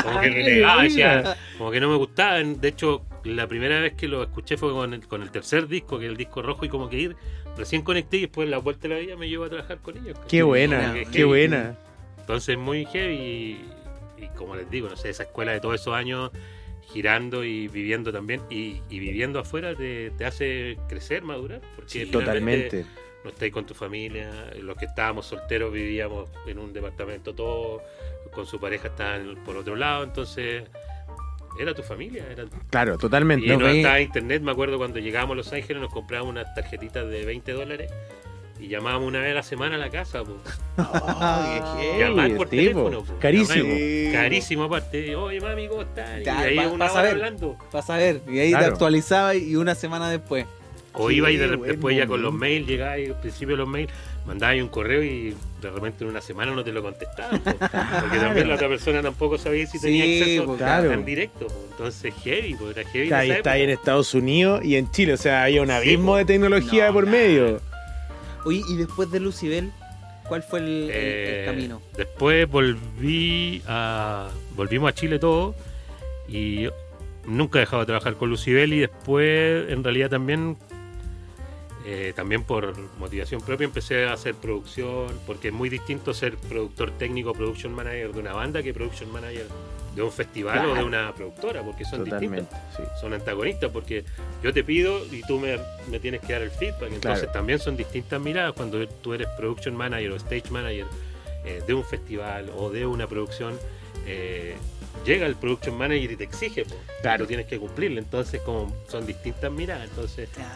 Como que renegaba, decía, como que no me gustaba. De hecho, la primera vez que lo escuché fue con el, con el tercer disco, que es el disco rojo, y como que ir, recién conecté y después la vuelta de la vida me llevó a trabajar con ellos. Qué buena, que qué heavy. buena. Entonces muy heavy y, y como les digo, no sé, esa escuela de todos esos años girando y viviendo también y, y viviendo afuera te, te hace crecer, madurar. Porque Sí, totalmente. No estáis con tu familia, los que estábamos solteros vivíamos en un departamento todos, con su pareja estaban por otro lado, entonces era tu familia. Era... Claro, totalmente. Y No no estaba internet, me acuerdo cuando llegábamos a Los Ángeles nos comprábamos unas tarjetitas de 20 dólares y llamábamos una vez a la semana a la casa. po. Oh, qué Llamar por tipo. teléfono. po. Carísimo. Carísimo aparte. Oye, mami, ¿cómo estás? Y Ya, ahí pa- una pa' hora saber. hablando. Vas a ver, y ahí Claro. te actualizaba y una semana después. O iba y de, buen después ya con los mails, llegabas y al principio de los mails, mandabas un correo y de repente en una semana no te lo contestaban. po. Porque también la otra persona tampoco sabía si tenía Sí, acceso pues, claro. en directo. po. Entonces, heavy, pues era heavy. Está, ahí esa está ahí en. Estados Unidos y en Chile, o sea, había un Sí, abismo po. de tecnología No, por medio. Oye, y después de Lucibel, ¿cuál fue el, el- el Eh, camino? Después volví a. Volvimos a Chile todos y nunca he dejado de trabajar con Lucibel y después, en realidad, también eh, también por motivación propia empecé a hacer producción, porque es muy distinto ser productor técnico, production manager de una banda que production manager de un festival o de una productora, porque son Totalmente, distintos, sí. son antagonistas, porque yo te pido y tú me, me tienes que dar el feedback, entonces Claro. también son distintas miradas cuando tú eres production manager o stage manager eh, de un festival o de una producción. eh, Llega el production manager y te exige, y Claro. tú tienes que cumplirle, entonces como son distintas miradas, entonces Claro,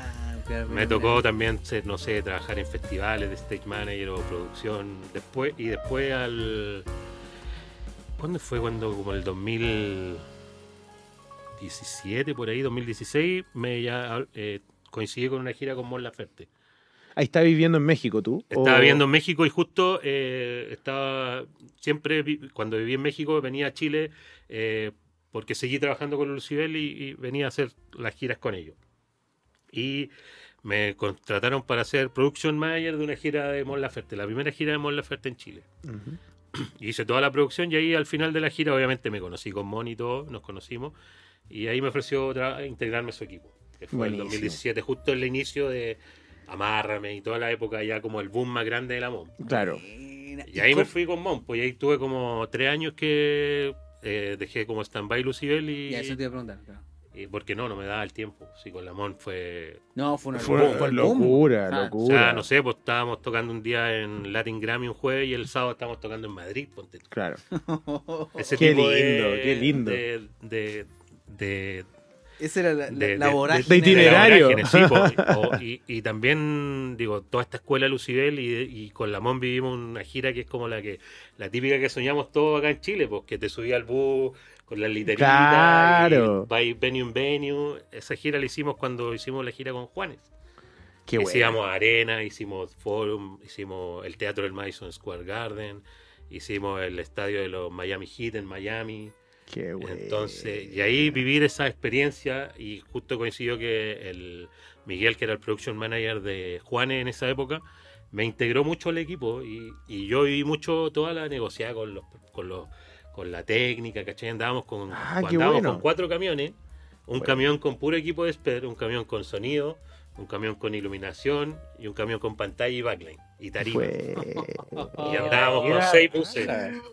claro, me tocó también ser, no sé, trabajar en festivales de stage manager o producción. Después, y después al. ¿Cuándo fue? Cuando como el 2017, por ahí, 2016, me ya eh, coincidí con una gira con Mon Laferte. Ahí está viviendo en México tú. Estaba ¿O- viviendo en México y justo eh, estaba siempre vi- cuando viví en México venía a Chile eh, porque seguí trabajando con Lucibel y, y venía a hacer las giras con ellos. Y me contrataron para ser production manager de una gira de Mon Laferte, la primera gira de Mon Laferte en Chile. Ujú. Hice toda la producción y ahí al final de la gira obviamente me conocí con Mon y todo, nos conocimos y ahí me ofreció tra- integrarme a su equipo, que fue el 2017, justo el inicio de Amárrame y toda la época ya como el boom más grande de la Mon. Claro. Y ahí me fui con Mon, pues y ahí tuve como tres años que eh, dejé como stand-by Lucibel y, Ya, eso te iba a preguntar. claro. Y porque no, no me daba el tiempo. Sí, con la Mon fue... No, fue una Fue fue locura, Ah, O locura. sea, no sé, pues estábamos tocando un día en Latin Grammy un jueves y el sábado estábamos tocando en Madrid, ponte tú. Claro. Ese Qué tipo de- lindo, qué lindo. De, de, de, Esa era la, de- la de- vorágine. de itinerario. de la vorágine, sí, po. O- y, y también, digo, toda esta escuela Lucibel y, y con la MON vivimos una gira que es como la que la típica que soñamos todos acá en Chile, pues que te subía al bus con las literitas Claro. y by venue en venue. Esa gira la hicimos cuando hicimos la gira con Juanes. Qué bueno. Hicimos Arena, hicimos Forum, hicimos el Teatro del Madison Square Garden, hicimos el estadio de los Miami Heat en Miami. Qué bueno. Entonces, y ahí vivir esa experiencia, y justo coincidió que el Miguel, que era el production manager de Juanes en esa época, me integró mucho al equipo y, y yo viví mucho toda la negociada con los con los con la técnica, ¿cachai? Andábamos con, Ah, qué andábamos bueno. con cuatro camiones, un Bueno. camión con puro equipo de SPER, un camión con sonido, un camión con iluminación y un camión con pantalla y backline y tarima. Fue... Y andábamos con Era- seis buses.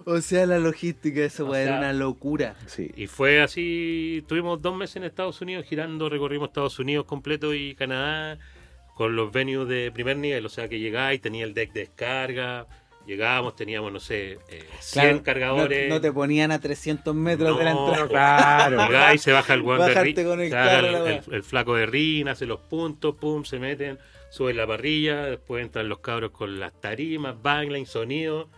O sea, la logística de esa O weá era sea- una locura. Sí. Y fue así, tuvimos dos meses en Estados Unidos girando, recorrimos Estados Unidos completo y Canadá con los venues de primer nivel, o sea que llegáis, tenía el deck de descarga, llegábamos, teníamos, no sé, eh, 100 Claro, cargadores. No, no te ponían a 300 metros de la No, entrada. Claro. Llegáis, se baja el weón de el flaco de rin, hace los puntos, pum, se meten, suben la parrilla, después entran los cabros con las tarimas, backline, sonido.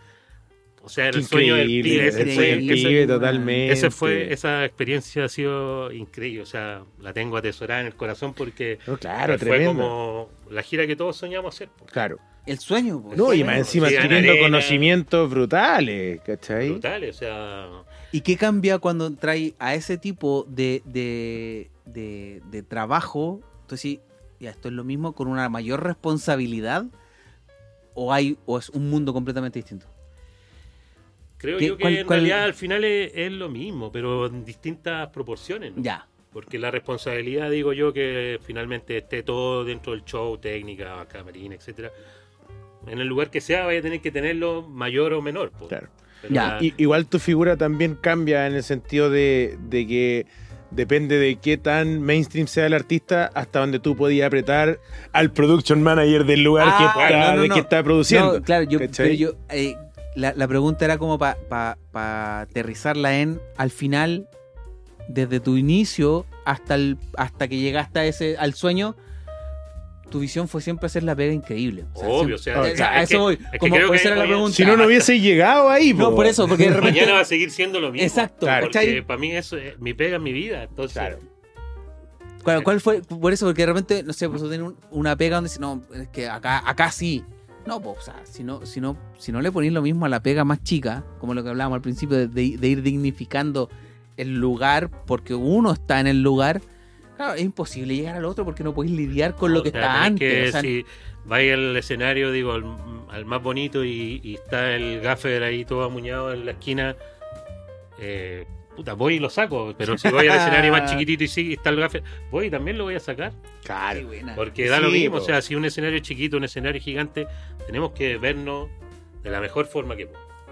O sea, era el sueño del increíble, pibe. ese fue- ese- totalmente. ese fue, esa experiencia ha sido increíble, o sea, la tengo atesorada en el corazón porque No, claro, fue tremendo. como la gira que todos soñamos hacer. Claro. El sueño, pues. No, y más encima Sí, adquiriendo arena. conocimientos brutales, ¿cachai? Brutales, o sea, ¿Y qué cambia cuando trae a ese tipo de, de, de, de trabajo? Entonces, sí, ya esto es lo mismo con una mayor responsabilidad o hay o es un mundo completamente distinto. Creo ¿Qué- yo que cuál- en cuál- realidad al final es, es lo mismo, pero en distintas proporciones. ¿no? Ya. Porque la responsabilidad, digo yo, que finalmente esté todo dentro del show, técnica, camarín, etcétera. En el lugar que sea, vaya a tener que tenerlo mayor o menor. po. Claro. Ya. la- igual tu figura también cambia en el sentido de, de que depende de qué tan mainstream sea el artista hasta donde tú podías apretar al production manager del lugar Ah, que, está, no, no, de no. que está produciendo. No, claro, yo, pero yo eh, la, la pregunta era como para aterrizarla en al final, desde tu inicio hasta el hasta que llegaste a ese al sueño, tu visión fue siempre hacer la pega increíble. O sea, Obvio, siempre- o sea, o es sea, a que- eso voy. es Como que esa era la pregunta. si no, no hubiese llegado ahí. No, po. por eso, porque de repente. Mañana va a seguir siendo lo mismo. Exacto, Claro. Porque para mí eso es mi pega, es mi vida. Entonces, Claro. ¿Cuál, cuál fue? Por eso, porque de repente, no sé, pues tú tienes un- una pega donde dices, no, es que acá, acá sí. No, pues, o sea, si no, si no, si no le ponís lo mismo a la pega más chica, como lo que hablábamos al principio, de, de- de ir dignificando el lugar porque uno está en el lugar, claro, es imposible llegar al otro porque no podéis lidiar con lo que o sea, está antes. que o sea, si vais al escenario, digo, al, al más bonito y, y está el gaffer ahí todo amuñado en la esquina, eh, puta, voy y lo saco. Pero si voy al escenario más chiquitito y sí, está el gaffer, voy y también lo voy a sacar. Qué Claro. buena. Porque da lo mismo, o sea, si un escenario chiquito, un escenario gigante, tenemos que vernos de la mejor forma que.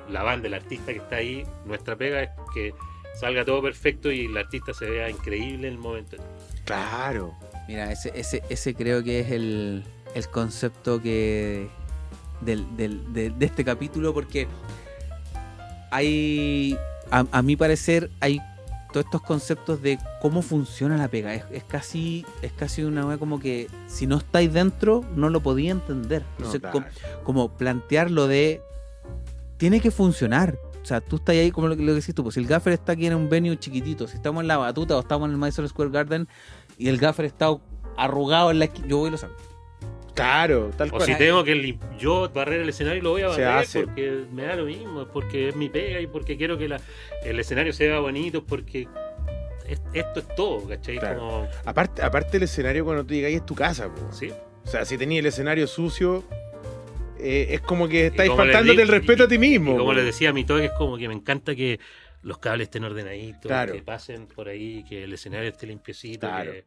La banda, el artista que está ahí, nuestra pega es que salga todo perfecto y el artista se vea increíble en el momento. Claro. Mira, ese, ese, ese creo que es el, el concepto que del, del- de, de este capítulo, porque hay, a, a mi parecer, hay todos estos conceptos de cómo funciona la pega. Es, es casi es casi una wea como que si no estáis dentro, no lo podía entender. No, Entonces, como, como plantearlo de tiene que funcionar. O sea, tú estás ahí como lo que, lo que decís tú, pues si el gaffer está aquí en un venue chiquitito, si estamos en la batuta o estamos en el Madison Square Garden y el gaffer está arrugado en la esquina, yo voy y lo saco. Claro, tal O cual. si tengo que yo barrer el escenario, lo voy a barrer porque me da lo mismo, porque es mi pega y porque quiero que la- el escenario se vea bonito, porque es- esto es todo, ¿cachai? Claro. Como, Aparte, aparte el escenario cuando tú llegáis es tu casa, po. ¿sí? O sea, si tenías el escenario sucio, eh, es como que estáis como faltándote el respeto a ti mismo. Y como les decía a mi toque, es como que me encanta que los cables estén ordenaditos, Claro. que pasen por ahí, que el escenario esté limpiecito. Claro. que-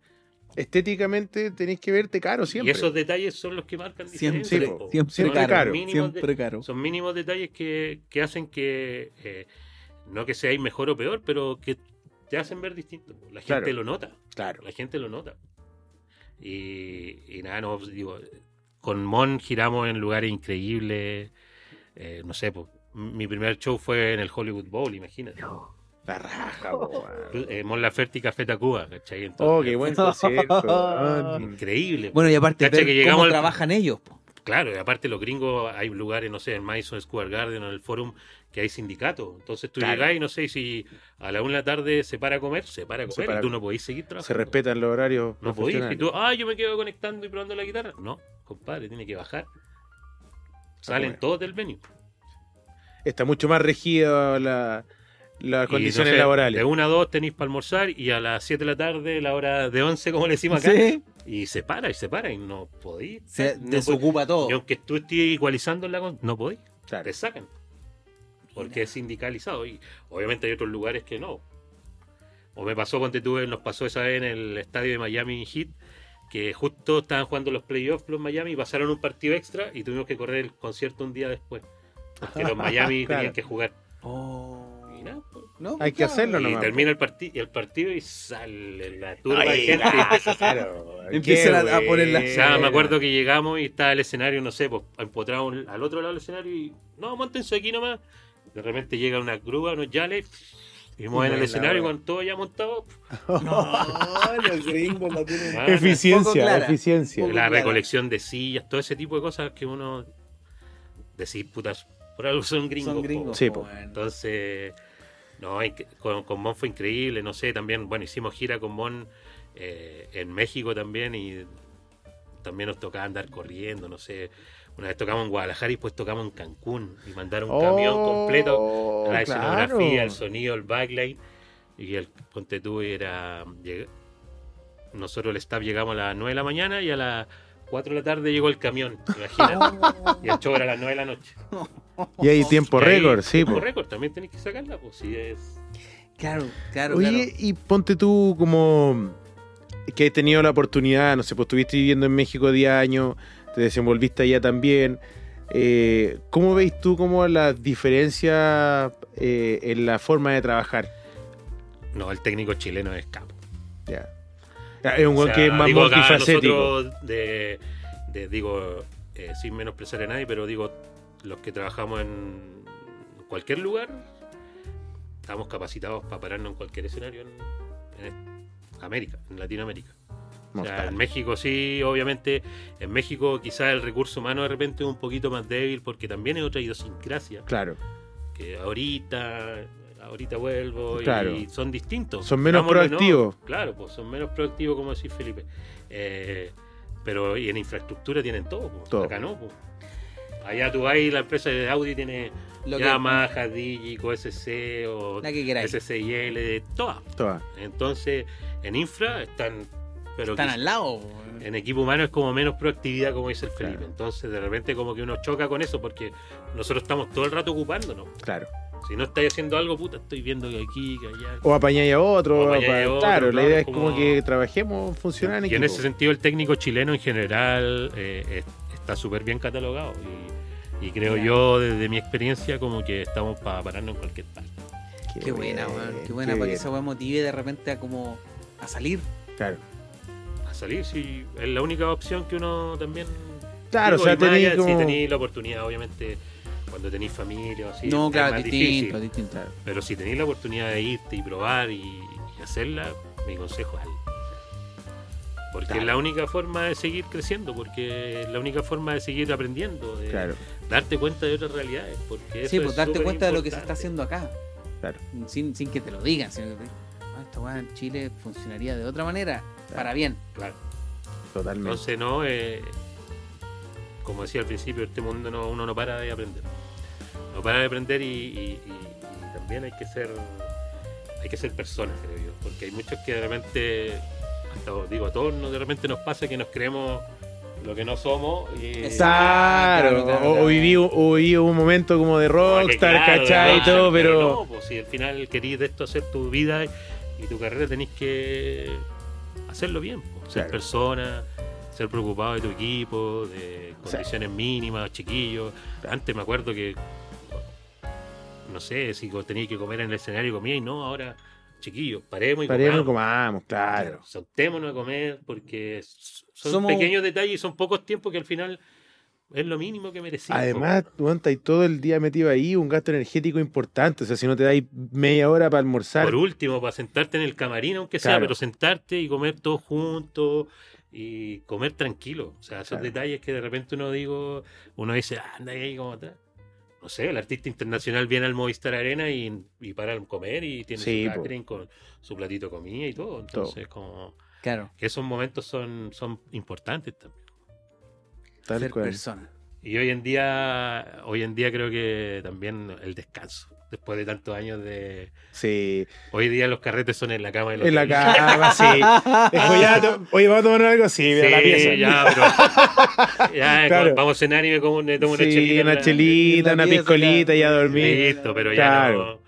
Estéticamente tenéis que verte caro siempre. Y esos detalles son los que marcan Siempre, diferencia, sí, po. siempre Son caro, los mínimos de- Siempre caro. son mínimos detalles que, que hacen que eh, no que seáis mejor o peor, pero que te hacen ver distinto. La gente Claro. lo nota, Claro. la gente lo nota. Y, y nada, no, digo, con Mon giramos en lugares increíbles. eh, no sé, pues, mi primer show fue en el Hollywood Bowl, imagínate. La raja, po, weón. Eh, Mon Laferte y Café Tacuba, ¿cachai? Oh, Entonces, qué buen concierto. Increíble. Bueno, y aparte, ver que llegamos cómo al- trabajan ellos. po. Claro, y aparte los gringos, hay lugares, no sé, en Madison Square Garden o en el Forum, que hay sindicatos. Entonces tú Claro. llegás y no sé si a la una de la tarde se para a comer, se para a Se comer para- y tú no podís seguir Se trabajando. respetan los horarios. No podís. Y tú, ah, yo me quedo conectando y probando la guitarra. No, compadre, tiene que bajar. Salen todos del venue. Está mucho más regida la, las Y, no condiciones sé, laborales. De una a dos tenéis para almorzar y a las 7 de la tarde, la hora de 11, como le decimos acá, Sí. y se para y se para y no podís. Se no desocupa todo. Y aunque tú estés igualizando en la no podís. Claro. te sacan. Porque es sindicalizado. Y obviamente hay otros lugares que no. O me pasó, ponte tú, nos pasó esa vez en el estadio de Miami Heat, que justo estaban jugando los playoffs los Miami, pasaron un partido extra y tuvimos que correr el concierto un día después. Porque los Miami Claro. tenían que jugar. Oh. Nada, pues. No, Hay que hacerlo Y nomás. termina el, parti- el partido y sale la turba Ay, de gente. y empieza a claro. Empiezan a- a poner la- o sea, me acuerdo que llegamos y estaba el escenario, no sé, pues empotrado al otro lado del escenario y no, montense aquí nomás. De repente llega una grúa, unos yales y mueven el escenario con todo ya montado. No, los gringos no tienen. Ah, Eficiencia, clara. eficiencia. La clara. recolección de sillas, todo ese tipo de cosas que uno decís, putas, por algo son gringos. Son po. gringos. Sí, po. Entonces, no, con, con Mon fue increíble, no sé, también, bueno, hicimos gira con Mon eh, en México también y también nos tocaba andar corriendo, no sé. Una vez tocamos en Guadalajara y después tocamos en Cancún y mandaron un camión completo, Oh, la claro. escenografía, el sonido, el backlight y el ponte tú era... lleg- Nosotros el staff llegamos a las 9 de la mañana y a las 4 de la tarde llegó el camión, imagínate. y el show era a las 9 de la noche. Y hay tiempo récord, sí. tiempo po. récord, también tenés que sacarla, pues si es... Claro, claro, Oye, claro. y ponte tú como que has tenido la oportunidad, no sé, pues estuviste viviendo en México 10 años, te desenvolviste allá también. Eh, ¿Cómo veis tú como las diferencias eh, en la forma de trabajar? No, el técnico chileno es capo. Ya. Ya, Es un O sea, que es más digo, multifacético. de, de- digo, eh, sin menospreciar a nadie, pero digo, los que trabajamos en cualquier lugar, estamos capacitados para pararnos en cualquier escenario en, en América, en Latinoamérica. O sea, en México sí, obviamente, en México quizás el recurso humano de repente es un poquito más débil porque también es otra idiosincrasia, Claro. que ahorita, ahorita vuelvo Claro. y son distintos. Son menos ¿no? proactivos. Claro, pues son menos proactivos, como decía Felipe. Eh, pero y en infraestructura tienen todo, pues. Todo. acá no. Pues. Allá tú vas y la empresa de Audi tiene Lo que- Yamaha, Digico, SC o La que queráis. SCIL, todas. Toda. Entonces, en infra están, pero Están quizá- al lado. en equipo humano es como menos proactividad, como dice el Felipe. Claro. Entonces, de repente, como que uno choca con eso porque nosotros estamos todo el rato ocupándonos. Claro. Si no estáis haciendo algo, puta, estoy viendo que aquí, que allá. O apañáis a otro. O apañáis a apa- otro, claro, la idea es como- como que trabajemos, funcionar en Y en equipo. ese sentido, el técnico chileno en general eh, es- está súper bien catalogado. Y, y creo yo, desde mi experiencia, como que estamos para pararnos en cualquier parte. Qué buena, weón. Qué buena qué para que bien. esa weá motive de repente a como a salir. Claro. A salir, si es la única opción que uno también. Claro, Digo, o sea, tenéis como... Si tenéis la oportunidad, obviamente, cuando tenéis familia o así, no, es claro, más distinto, difícil. distinto. Pero si tenéis la oportunidad de irte y probar y, y hacerla, mi consejo es hazla. Porque Claro. es la única forma de seguir creciendo, porque es la única forma de seguir aprendiendo, de Claro, darte cuenta de otras realidades. Porque eso Sí, pues es darte cuenta de lo que se está haciendo acá. claro. Sin, sin que te lo digan, sino que ah, esta weá en Chile funcionaría de otra manera, para bien. Claro. Totalmente. Entonces, no, eh, como decía al principio, este mundo no, uno no para de aprender. No para de aprender y, y- y- y también hay que ser hay que ser personas, creo yo. Porque hay muchos que de repente, hasta digo, a todos de repente nos pasa que nos creemos lo que no somos. Y. Claro, Claro, claro, o, viví, o viví un momento como de que, rockstar, claro, ¿cachai? Y todo, rockstar, pero... no, pues si al final querís de esto hacer tu vida y tu carrera, tenés que hacerlo bien. pues, ser Claro. persona, ser preocupado de tu equipo, de O sea- condiciones mínimas, chiquillos. Antes me acuerdo que, no sé, si tenía que comer en el escenario, comía y no, ahora, chiquillos, paremos y Paremos y comamos. comamos, claro. Soltémonos a comer porque son Somos- pequeños detalles y son pocos tiempos que al final es lo mínimo que merecimos. Además, tú estáis todo el día metido ahí, un gasto energético importante. O sea, si no te dais media hora para almorzar, Por último, para sentarte en el camarín, aunque sea, Claro. pero sentarte y comer todos juntos y comer tranquilo. O sea, esos Claro. detalles que de repente uno digo, uno dice, "Ah, anda ahí como atrás. No sé, el artista internacional viene al Movistar Arena y, y para comer y tiene Sí, su catering con su platito de comida y todo. Entonces, como Claro, que esos momentos son, son importantes también. tal ser cual. persona. Y hoy en día, hoy en día creo que también el descanso. Después de tantos años de. Sí, Hoy día los carretes son en la cama de los en la cama, sí. Dijo, ya, oye, vamos a tomar algo, sí, mira la Sí, pieza. ya, pero. Ya, Claro. vamos a cenar y me, como, me tomo una Sí, chelita. en una chelita, en la una piscolita y a dormir. Listo, pero ya Claro. no.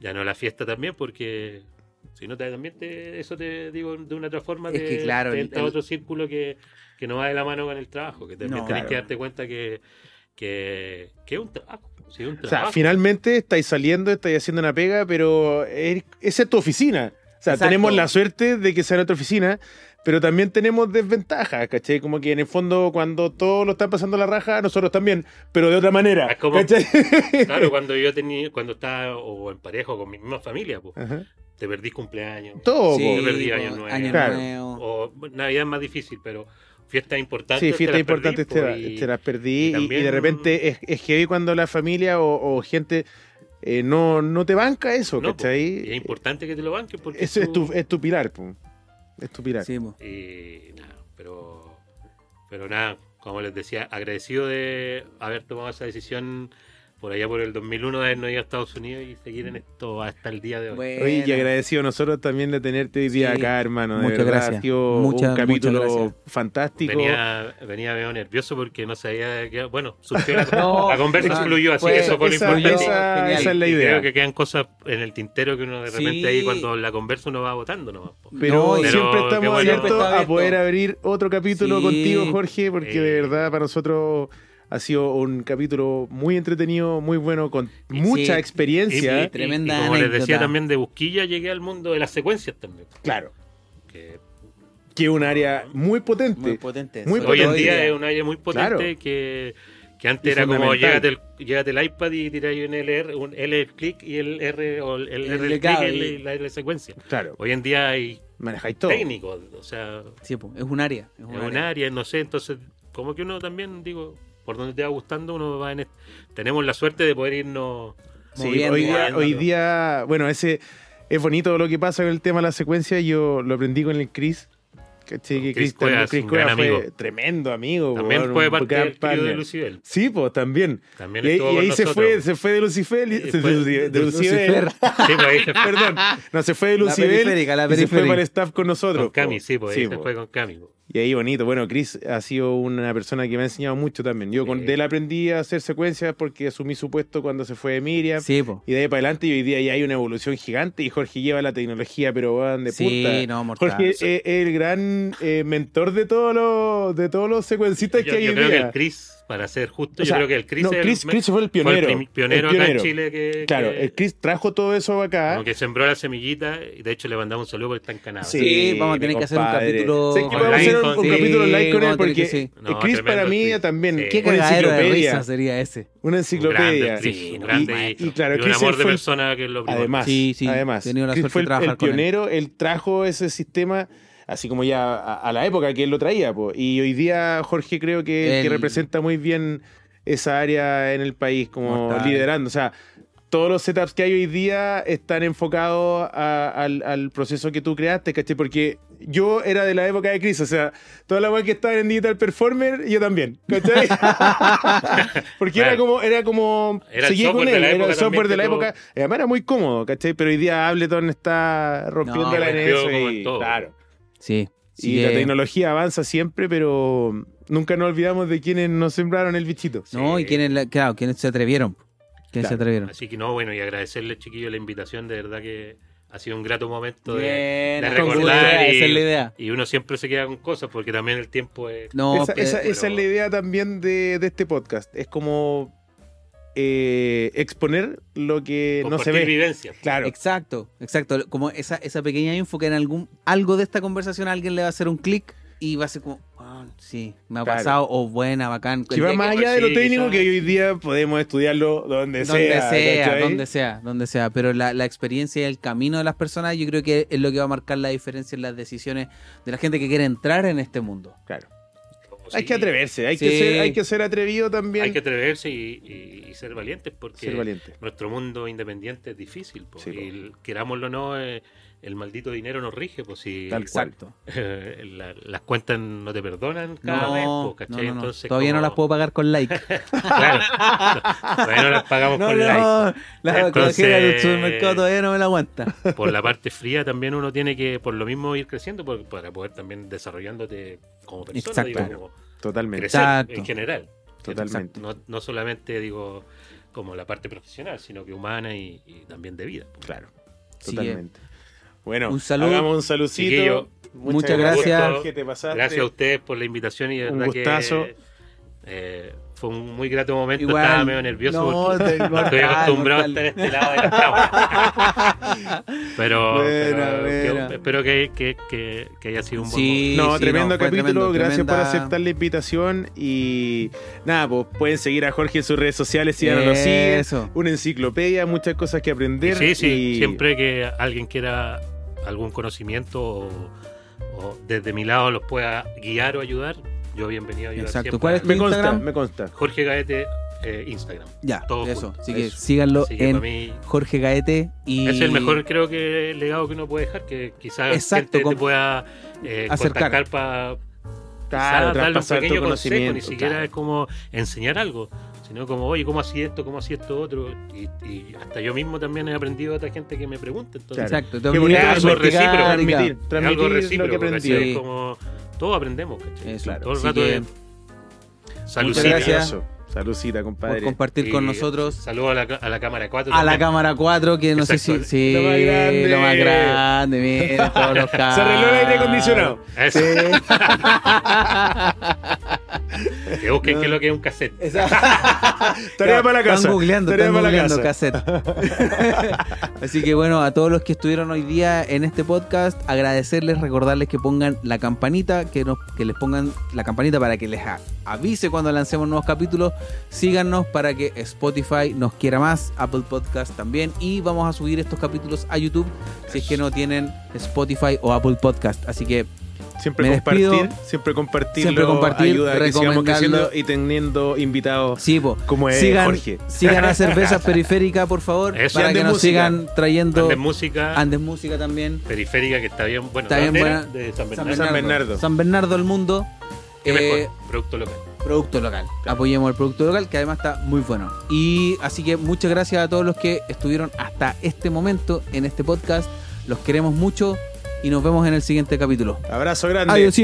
Ya no la fiesta también, porque. Si no, te, también te, eso te digo de una otra forma. Es te, que, claro, te entra el- otro círculo que, que no va de la mano con el trabajo. Que también No. tenés Claro. que darte cuenta que, que, que es un trabajo. Sí, un O sea, finalmente estáis saliendo, estáis haciendo una pega, pero es- esa es tu oficina. O sea, Exacto. tenemos la suerte de que sea nuestra oficina, pero también tenemos desventajas, ¿cachai? Como que en el fondo, cuando todos lo están pasando la raja, nosotros también, pero de otra manera. Es como-. Claro, cuando yo tenía, cuando estaba o en pareja o con mi misma familia, pues, Ajá. te perdís cumpleaños. Todo, Sí. Yo perdí Año Nuevo. Año Claro. Nuevo. O Navidad es más difícil, pero fiestas importantes. Sí, te fiestas las importantes te, po, y- te las perdí y y, también- y de repente es, es heavy cuando la familia o, o gente eh, no, no te banca eso, no, ¿cachai? y es importante que te lo banquen porque Eso es tu, es tu pilar, po. es tu pilar. Sí. Y nada, pero, pero nada, como les decía, agradecido de haber tomado esa decisión por allá por el 2001 de habernos ido a Estados Unidos y seguir en esto hasta el día de hoy. Bueno. Oye, y agradecido nosotros también de tenerte hoy día Sí, acá, hermano. De muchas verdad, gracias. Muchas, un capítulo gracias. fantástico. Venía, venía medio nervioso porque no sabía que, bueno, surgió la, No, la conversa no, fluyó, así que eso fue lo importante. esa- es la Y idea. Creo que quedan cosas en el tintero que uno de repente Sí. ahí cuando la conversa uno va votando nomás. Pero No, Pero siempre estamos bueno. abiertos a poder abrir otro capítulo Sí. contigo, Jorge, porque Eh. de verdad para nosotros ha sido un capítulo muy entretenido, muy bueno, con Y mucha sí. experiencia. Y- y- Tremenda y como les decía también de Busquilla, llegué al mundo de las secuencias también. Claro, Que es un área muy potente. Muy potente. Muy hoy en día es un área muy potente Claro. que, que antes Y era como llévate el, llévate el iPad y tiráis un LR, un L clic y el R o el, el El R clic y la, la secuencia. Claro, Hoy en día hay manejáis todo. técnicos, o sea, Sí, es un área. Es un es un área. área, no sé, entonces como que uno también, digo, por donde te va gustando, uno va en... Tenemos la suerte de poder irnos... Sí, Moviendo, hoy día, hoy día, bueno, ese es bonito lo que pasa con el tema de la secuencia. Yo lo aprendí con el Chris. Con Que Chris Chris, Cuevas, Chris un Cuevas gran fue amigo. tremendo amigo. También fue un parte del trío de. Lucibel. Sí, pues también. También Y, y ahí se nosotros. fue, se fue de Lucifel, y- se- fue de, de. Lucifer. Sí, pues ahí se fue Perdón, no se fue de La Lucibel periférica, la y se fue periférica. para el staff con nosotros. con Cami, po. sí, pues ahí Sí, se fue con Cami. po. Y ahí bonito. Bueno, Chris ha sido una persona que me ha enseñado mucho también. Yo con, Sí. de él aprendí a hacer secuencias porque asumí su puesto cuando se fue de Miriam. Sí, po. Y de ahí para adelante, y hoy día ya hay una evolución gigante y Jorge lleva la tecnología, pero van de Sí, punta. no, mortal. Jorge es es el gran eh, mentor de todos los de todos los secuencistas Yo, que hay yo hoy creo que día. el Chris, para ser justo, O yo sea, creo que el Chris, no, es el Chris, Chris fue el fue pionero. el prim- pionero el acá en pionero. Chile que, Claro, que- el Chris trajo todo eso acá. como que sembró la semillita y de hecho le mandamos un saludo porque está en Canadá. Sí, vamos a tener que hacer un capítulo online Vamos a hacer un, un sí, capítulo online con él porque que sí. el No, Chris tremendo para mí Chris. también Sí. Qué una de enciclopedia. risa sería ese. Una enciclopedia. el Chris, Sí, un no, grande y- claro, y un Chris amor fue de el- persona que lo primero. Además, Sí, sí, además he tenido la Chris suerte fue de el- trabajar el con él. pionero, él. trajo ese sistema, así como ya a, a la época que él lo traía. po. Y hoy día Jorge creo que, representa muy bien esa área en el país, como Mortal. liderando. O sea, todos los setups que hay hoy día están enfocados a- al, al proceso que tú creaste, ¿cachai? Porque yo era de la época de Chris, o sea, toda la weá que estaba en Digital Performer, yo también, ¿cachai? Porque era como, era como, Era el seguí con él, era el software de la época, además era muy cómodo, ¿cachai? Pero hoy día Ableton está rompiendo No, la como y, todo. claro. Sí. y la tecnología avanza siempre, pero nunca nos olvidamos de quienes nos sembraron el bichito. No, y quienes, la- claro, quienes se atrevieron. Quienes se atrevieron. Así que no, bueno, y agradecerle, chiquillo, la invitación. De verdad que ha sido un grato momento de, Bien, recordar. esa y, es la idea. y uno siempre se queda con cosas porque también el tiempo es. No, esa, esa- pero- esa es la idea también de, de este podcast. Es como eh, exponer lo que no se ve. vivencias. Claro. Exacto, exacto. Como esa, esa pequeña info que en algún algo de esta conversación a alguien le va a hacer un clic y va a ser como, ah, sí, me ha Claro. pasado, o buena, bacán. Si va más allá de lo técnico, que hoy día podemos estudiarlo donde, donde sea. sea, donde sea, donde sea. Pero la, la experiencia y el camino de las personas, yo creo que es lo que va a marcar la diferencia en las decisiones de la gente que quiere entrar en este mundo. Claro. Como Hay que atreverse, hay, Sí. que ser, hay que ser atrevido también. Hay que atreverse y, y- y ser valientes porque ser valiente. nuestro mundo independiente es difícil. po, Sí, po. y querámoslo o no, eh, el maldito dinero nos rige. Pues si Tal cual. Exacto. la- las cuentas no te perdonan cada vez, No, no, ¿cachai? no, no. Entonces, Todavía no las puedo pagar con like. Claro. Todavía no las pagamos No, con like. no, la Entonces- del supermercado todavía no me la aguanta. por la parte fría también uno tiene que por lo mismo ir creciendo por- para poder también desarrollándote como persona Exacto. digo, como Totalmente. crecer Exacto. en general Totalmente. no, no solamente digo como la parte profesional sino que humana y, y también de vida Claro. Que, Totalmente. Bueno, un saludo. hagamos un saludcito. Chiquillo, muchas gracias. Jorge, te pasaste. gracias a ustedes por la invitación y de Un verdad gustazo. que eh, fue un muy grato momento Igual. estaba medio nervioso No, porque estoy mortal, acostumbrado a estar en este lado de la cámara pero, Buena, pero que- buena. espero que, que- que- que haya sido un buen Sí, momento. No, sí, tremendo no, capítulo, tremendo, gracias por aceptar la invitación y nada, pues pueden seguir a Jorge en sus redes sociales si ya no lo siguen. Una enciclopedia, muchas cosas que Y aprender. sí, sí, y- siempre que alguien quiera algún conocimiento o, o desde mi lado los pueda guiar o ayudar, yo bienvenido a ayudar Exacto. siempre. ¿Cuál es tu Me consta, me consta. Jorge Gaete, eh, Instagram. Ya, Todo eso. junto, Así que eso. síganlo Así que en mí Jorge Gaete y es el mejor, creo que, legado que uno puede dejar, que quizás Exacto, gente con- te pueda eh, acercar. para Claro, darle un pequeño consejo, ni siquiera claro. es como enseñar algo, sino como, oye, ¿cómo así esto? ¿Cómo así esto otro? Y, y hasta yo mismo también he aprendido de otra gente que me pregunta. Entonces, Claro. Exacto. a eso, investigar recíproco, transmitir, es algo lo que recíproco, aprendí. Es como todos aprendemos, ¿cachai? Eso, Todo el rato que- es Muchas gracias. Eso. Saludcita, por compadre. compartir Y con nosotros Saludos a la, a la cámara 4. a la cámara 4 que no sé si sí, Lo más grande. lo más grande miren todos los Se arregló el aire acondicionado. Eso, Sí. que busquen qué es lo que es un cassette. Tarea para la casa. Están googleando, Tarea están para la googleando casa. cassette. Así que bueno, a todos los que estuvieron hoy día en este podcast, agradecerles, recordarles que pongan la campanita, que, nos, que les pongan la campanita para que les avise cuando lancemos nuevos capítulos. Síganos para que Spotify nos quiera más, Apple Podcast también. Y vamos a subir estos capítulos a YouTube si es que no tienen Spotify o Apple Podcast. Así que Siempre compartir, siempre compartir, Siempre compartir, ayuda a que sigamos creciendo y teniendo invitados sí, como es sigan, Jorge. sigan a Cervezas Periférica, por favor, Eso. para que nos Música. sigan trayendo Andes Música, Andes Música también. periférica, que está bien. Bueno, Está bien buena. De San Bernardo. San Bernardo. San Bernardo del Mundo. Qué Eh, mejor, producto local. Producto local. Apoyemos el producto local, que además está muy bueno. Y así que muchas gracias a todos los que estuvieron hasta este momento en este podcast. Los queremos mucho y nos vemos en el siguiente capítulo. Abrazo grande. Adiós.